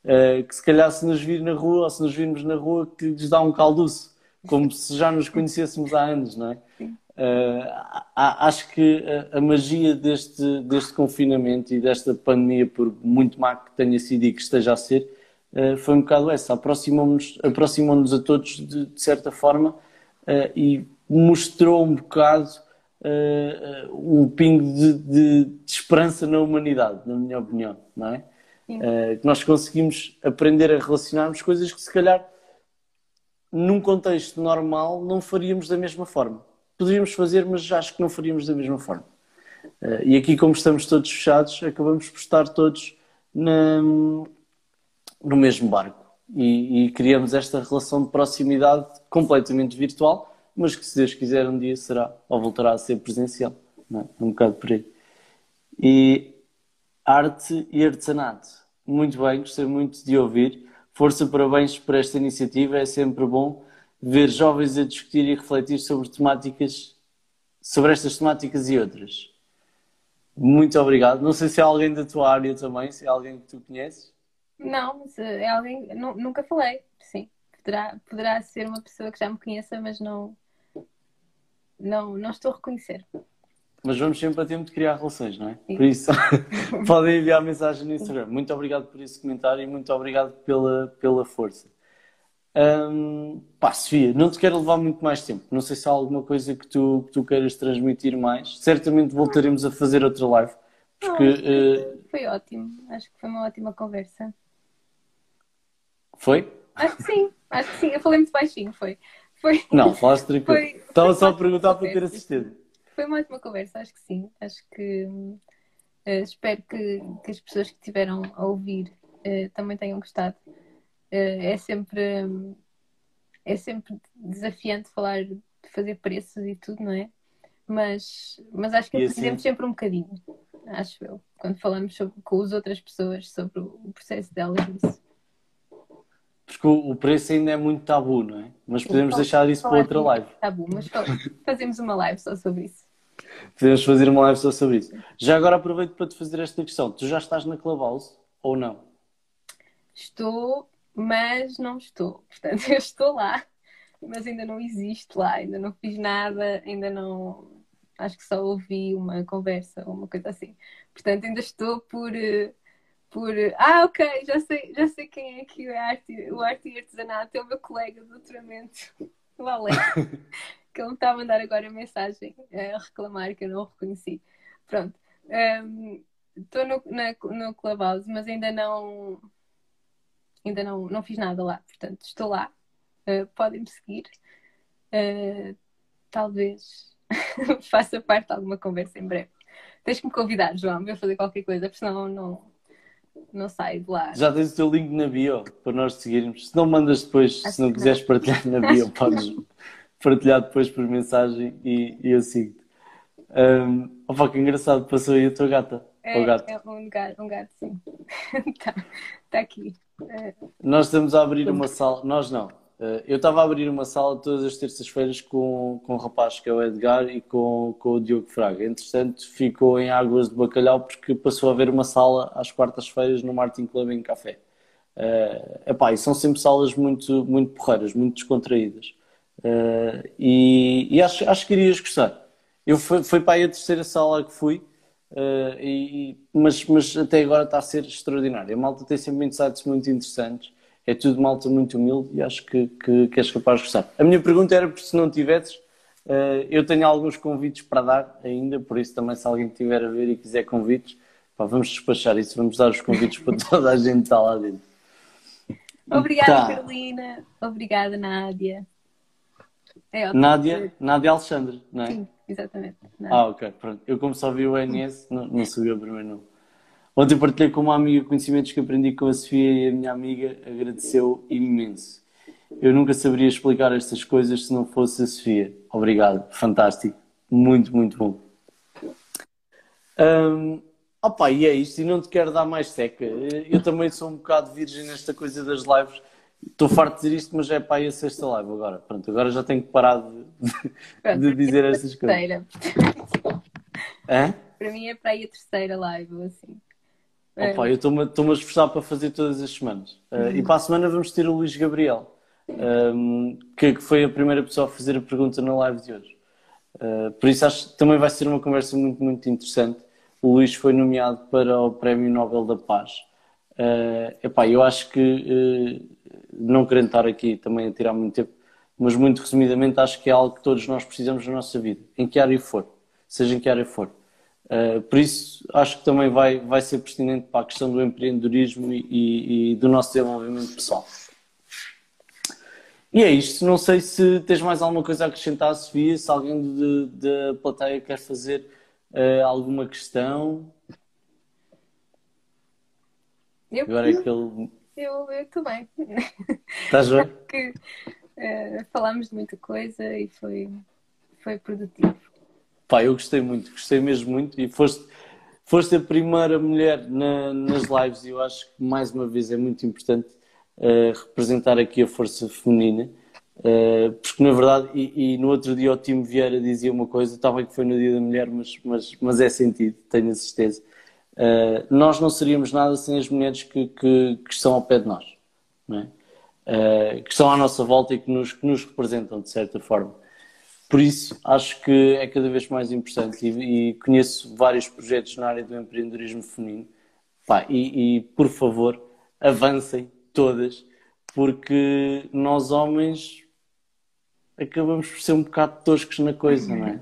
uh, que se calhar se nos vir na rua ou se nos virmos na rua que lhes dá um calduço, como se já nos conhecêssemos há anos, não é? Uh, acho que a, a, magia deste, deste confinamento e desta pandemia, por muito má que tenha sido e que esteja a ser, uh, foi um bocado essa. Aproximou-nos aproximou a todos de, de certa forma uh, e mostrou um bocado uh, um pingo de, de, de, esperança na humanidade, na minha opinião, não é? Uh, que nós conseguimos aprender a relacionarmos coisas que se calhar num contexto normal não faríamos da mesma forma. Poderíamos fazer, mas acho que não faríamos da mesma forma. Uh, e aqui, como estamos todos fechados, acabamos por estar todos na, no mesmo barco. E, e, criamos esta relação de proximidade completamente virtual, mas que, se Deus quiser, um dia será ou voltará a ser presencial. Não é? Um bocado por aí. E arte e artesanato. Muito bem, gostei muito de ouvir. Força, parabéns por esta iniciativa. É sempre bom ver jovens a discutir e refletir sobre temáticas, sobre estas temáticas e outras. Muito obrigado. Não sei se é alguém da tua área também, se é alguém que tu conheces. Não, mas eh, é alguém. Nunca falei, sim. Poderá, poderá ser uma pessoa que já me conheça, mas não. Não, não estou a reconhecer. Mas vamos sempre a tempo de criar relações, não é? Sim. Por isso, podem enviar mensagem no Instagram. Muito obrigado por esse comentário e muito obrigado pela, pela força. Um, pá, Sofia, não te quero levar muito mais tempo. Não sei se há alguma coisa que tu, que tu queiras transmitir mais. Certamente voltaremos a fazer outra live. Porque, não, foi, uh... foi ótimo. Acho que foi uma ótima conversa. Foi? Acho que sim, acho que sim. Eu falei muito baixinho, foi. foi... Não, falaste tranquilo. Foi, Estava só a perguntar para ter assistido. Foi uma ótima conversa, acho que sim. Acho que uh, espero que, que as pessoas que estiveram a ouvir uh, também tenham gostado. Uh, é sempre é sempre desafiante falar de fazer preços e tudo, não é? Mas, mas acho que aprendemos assim... sempre um bocadinho, acho eu, quando falamos sobre, com as outras pessoas sobre o processo delas nisso. Porque o preço ainda é muito tabu, não é? Mas podemos então, deixar isso para outra live. Tabu, mas fazemos uma live só sobre isso. Podemos fazer uma live só sobre isso. Já agora aproveito para te fazer esta questão. Tu já estás na Clubhouse ou não? Estou, mas não estou. Portanto, eu estou lá, mas ainda não existo lá, ainda não fiz nada, ainda não. Acho que só ouvi uma conversa ou uma coisa assim. Portanto, ainda estou por. Por ah, ok, já sei, já sei quem é que é arte, o arte e artesanato, é o meu colega de doutoramento, o Alex. que ele me está a mandar agora mensagem a reclamar que eu não o reconheci. Pronto. Estou um, no, na, no Clubhouse, mas ainda não ainda não, não fiz nada lá. Portanto, estou lá. Uh, Podem-me seguir. Uh, talvez faça parte de alguma conversa em breve. Tens que me convidar, João, para fazer qualquer coisa, porque senão não, não saio de lá. Já tens o teu link na bio para nós seguirmos. Se não mandas depois, Acho se não quiseres não. partilhar na bio, podes partilhar depois por mensagem e, e eu sigo-te. Um, opa, que engraçado, passou aí a tua gata. É, gato. é um gato, um gato sim. Está tá aqui. Nós estamos a abrir uma sala, nós não. Eh, eu estava a abrir uma sala todas as terças-feiras com, com um rapaz que é o Edgar e com, com o Diogo Fraga. Entretanto, ficou em Águas de Bacalhau porque passou a haver uma sala às quartas-feiras no Martin Club em Café. Uh, epá, e são sempre salas muito, muito porreiras, muito descontraídas. Uh, e, e acho, acho que irias gostar. Eu fui, foi para aí a terceira sala que fui, uh, e, mas, mas até agora está a ser extraordinário. A malta tem sempre insights muito interessantes, é tudo malta muito humilde e acho que, que, que és capaz de gostar. A minha pergunta era se não tivesses, uh, eu tenho alguns convites para dar ainda, por isso também se alguém estiver a ver e quiser convites, pá, vamos despachar isso, vamos dar os convites para toda a gente que está lá dentro. Obrigada, tá. Carolina. Obrigada, Nádia. É Nádia, Nádia Alexandre, não é? Sim, exatamente. Nádia. Ah, ok, pronto. Eu como só vi o NS, não, não sabia o primeiro nome. Ontem partilhei com uma amiga conhecimentos que aprendi com a Sofia e a minha amiga agradeceu imenso. Eu nunca saberia explicar estas coisas se não fosse a Sofia. Obrigado, fantástico. Muito, muito bom. Um, opa, e é isto, e não te quero dar mais seca. Eu também sou um bocado virgem nesta coisa das lives Estou farto de dizer isto, mas é para aí a sexta live agora. Pronto, agora já tenho que parar de, de dizer estas coisas. Hã? Para mim é para aí a terceira live, assim. Opa, eu estou-me a esforçar para fazer todas as semanas. Uh, e para a semana vamos ter o Luís Gabriel, um, que, que, foi a primeira pessoa a fazer a pergunta na live de hoje. Uh, por isso acho que também vai ser uma conversa muito, muito interessante. O Luís foi nomeado para o Prémio Nobel da Paz. Uh, epá, eu acho que uh, não querendo estar aqui também a tirar muito tempo, mas muito resumidamente acho que é algo que todos nós precisamos na nossa vida, em que área for. seja em que área for. Uh, por isso, acho que também vai, vai ser pertinente para a questão do empreendedorismo e, e, e do nosso desenvolvimento pessoal. E é isto. Não sei se tens mais alguma coisa a acrescentar, Sofia, se alguém da plateia quer fazer uh, alguma questão. Eu, Agora é aquele... eu, eu também. Estás bem? que uh, falámos de muita coisa e foi, foi produtivo. Pá, eu gostei muito, gostei mesmo muito e foste, foste a primeira mulher na, nas lives e eu acho que mais uma vez é muito importante uh, representar aqui a força feminina. Uh, porque na verdade, e, e, no outro dia o Timo Vieira dizia uma coisa, estava que foi no Dia da Mulher, mas, mas, mas é sentido, tenho a certeza. Uh, nós não seríamos nada sem as mulheres que, que, que estão ao pé de nós, é? uh, que estão à nossa volta e que nos, que nos representam de certa forma. Por isso, acho que é cada vez mais importante e, e conheço vários projetos na área do empreendedorismo feminino. Pá, e, e, por favor, avancem todas, porque nós homens acabamos por ser um bocado toscos na coisa, não é?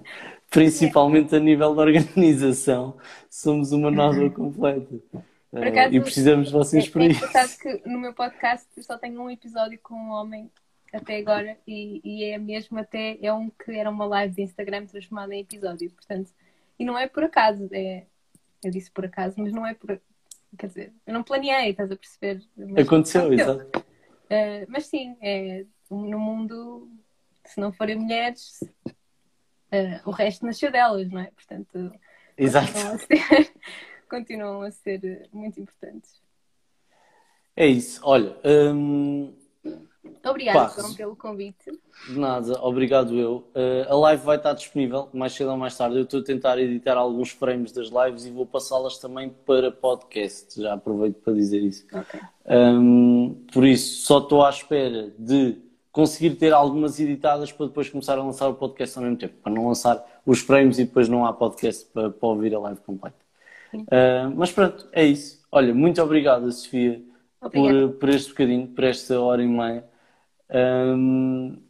Principalmente a nível da organização, somos uma nódoa completa. Acaso, e precisamos de vocês é, por é isso. que no meu podcast só tenho um episódio com um homem até agora e, e, é mesmo até é um que era uma live de Instagram transformada em episódio, portanto, e não é por acaso, é, eu disse por acaso, mas não é por quer dizer, eu não planeei, estás a perceber? Mas aconteceu, exato. Uh, mas sim, é, no mundo, se não forem mulheres, uh, o resto nasceu delas, não é? Portanto, exato. Continuam, a ser, continuam a ser muito importantes. É isso, olha. Hum Obrigada, João, pelo convite. De nada, obrigado eu. Uh, a live vai estar disponível mais cedo ou mais tarde. Eu estou a tentar editar alguns frames das lives e vou passá-las também para podcast. Já aproveito para dizer isso. Okay. Um, por isso, só estou à espera de conseguir ter algumas editadas para depois começar a lançar o podcast ao mesmo tempo. Para não lançar os frames e depois não há podcast para, para ouvir a live completa. Uh, mas pronto, é isso. Olha, muito obrigado, Sofia, por, por este bocadinho, por esta hora e meia. Um,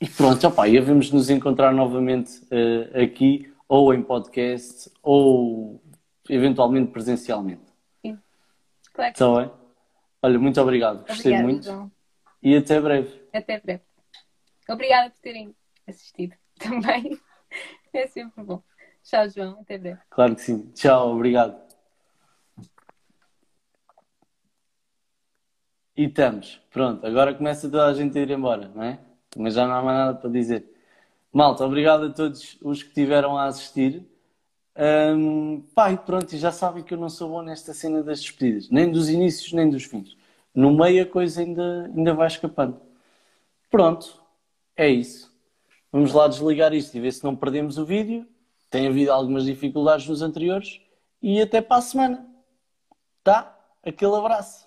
e pronto, opa, e havemos nos encontrar novamente uh, aqui, ou em podcast, ou eventualmente presencialmente. Sim, claro. Está bem? Olha, muito obrigado, gostei muito. João. E até breve. Até breve. Obrigada por terem assistido também. É sempre bom. Tchau, João. Até breve. Claro que sim. Tchau, obrigado. E estamos. Pronto, agora começa toda a gente a ir embora, não é? Mas já não há mais nada para dizer. Malta, obrigado a todos os que tiveram a assistir. Um, e pronto, e já sabem que eu não sou bom nesta cena das despedidas, nem dos inícios, nem dos fins. No meio a coisa ainda, ainda vai escapando. Pronto, é isso. Vamos lá desligar isto e ver se não perdemos o vídeo. Tem havido algumas dificuldades nos anteriores. E até para a semana. Tá? Aquele abraço.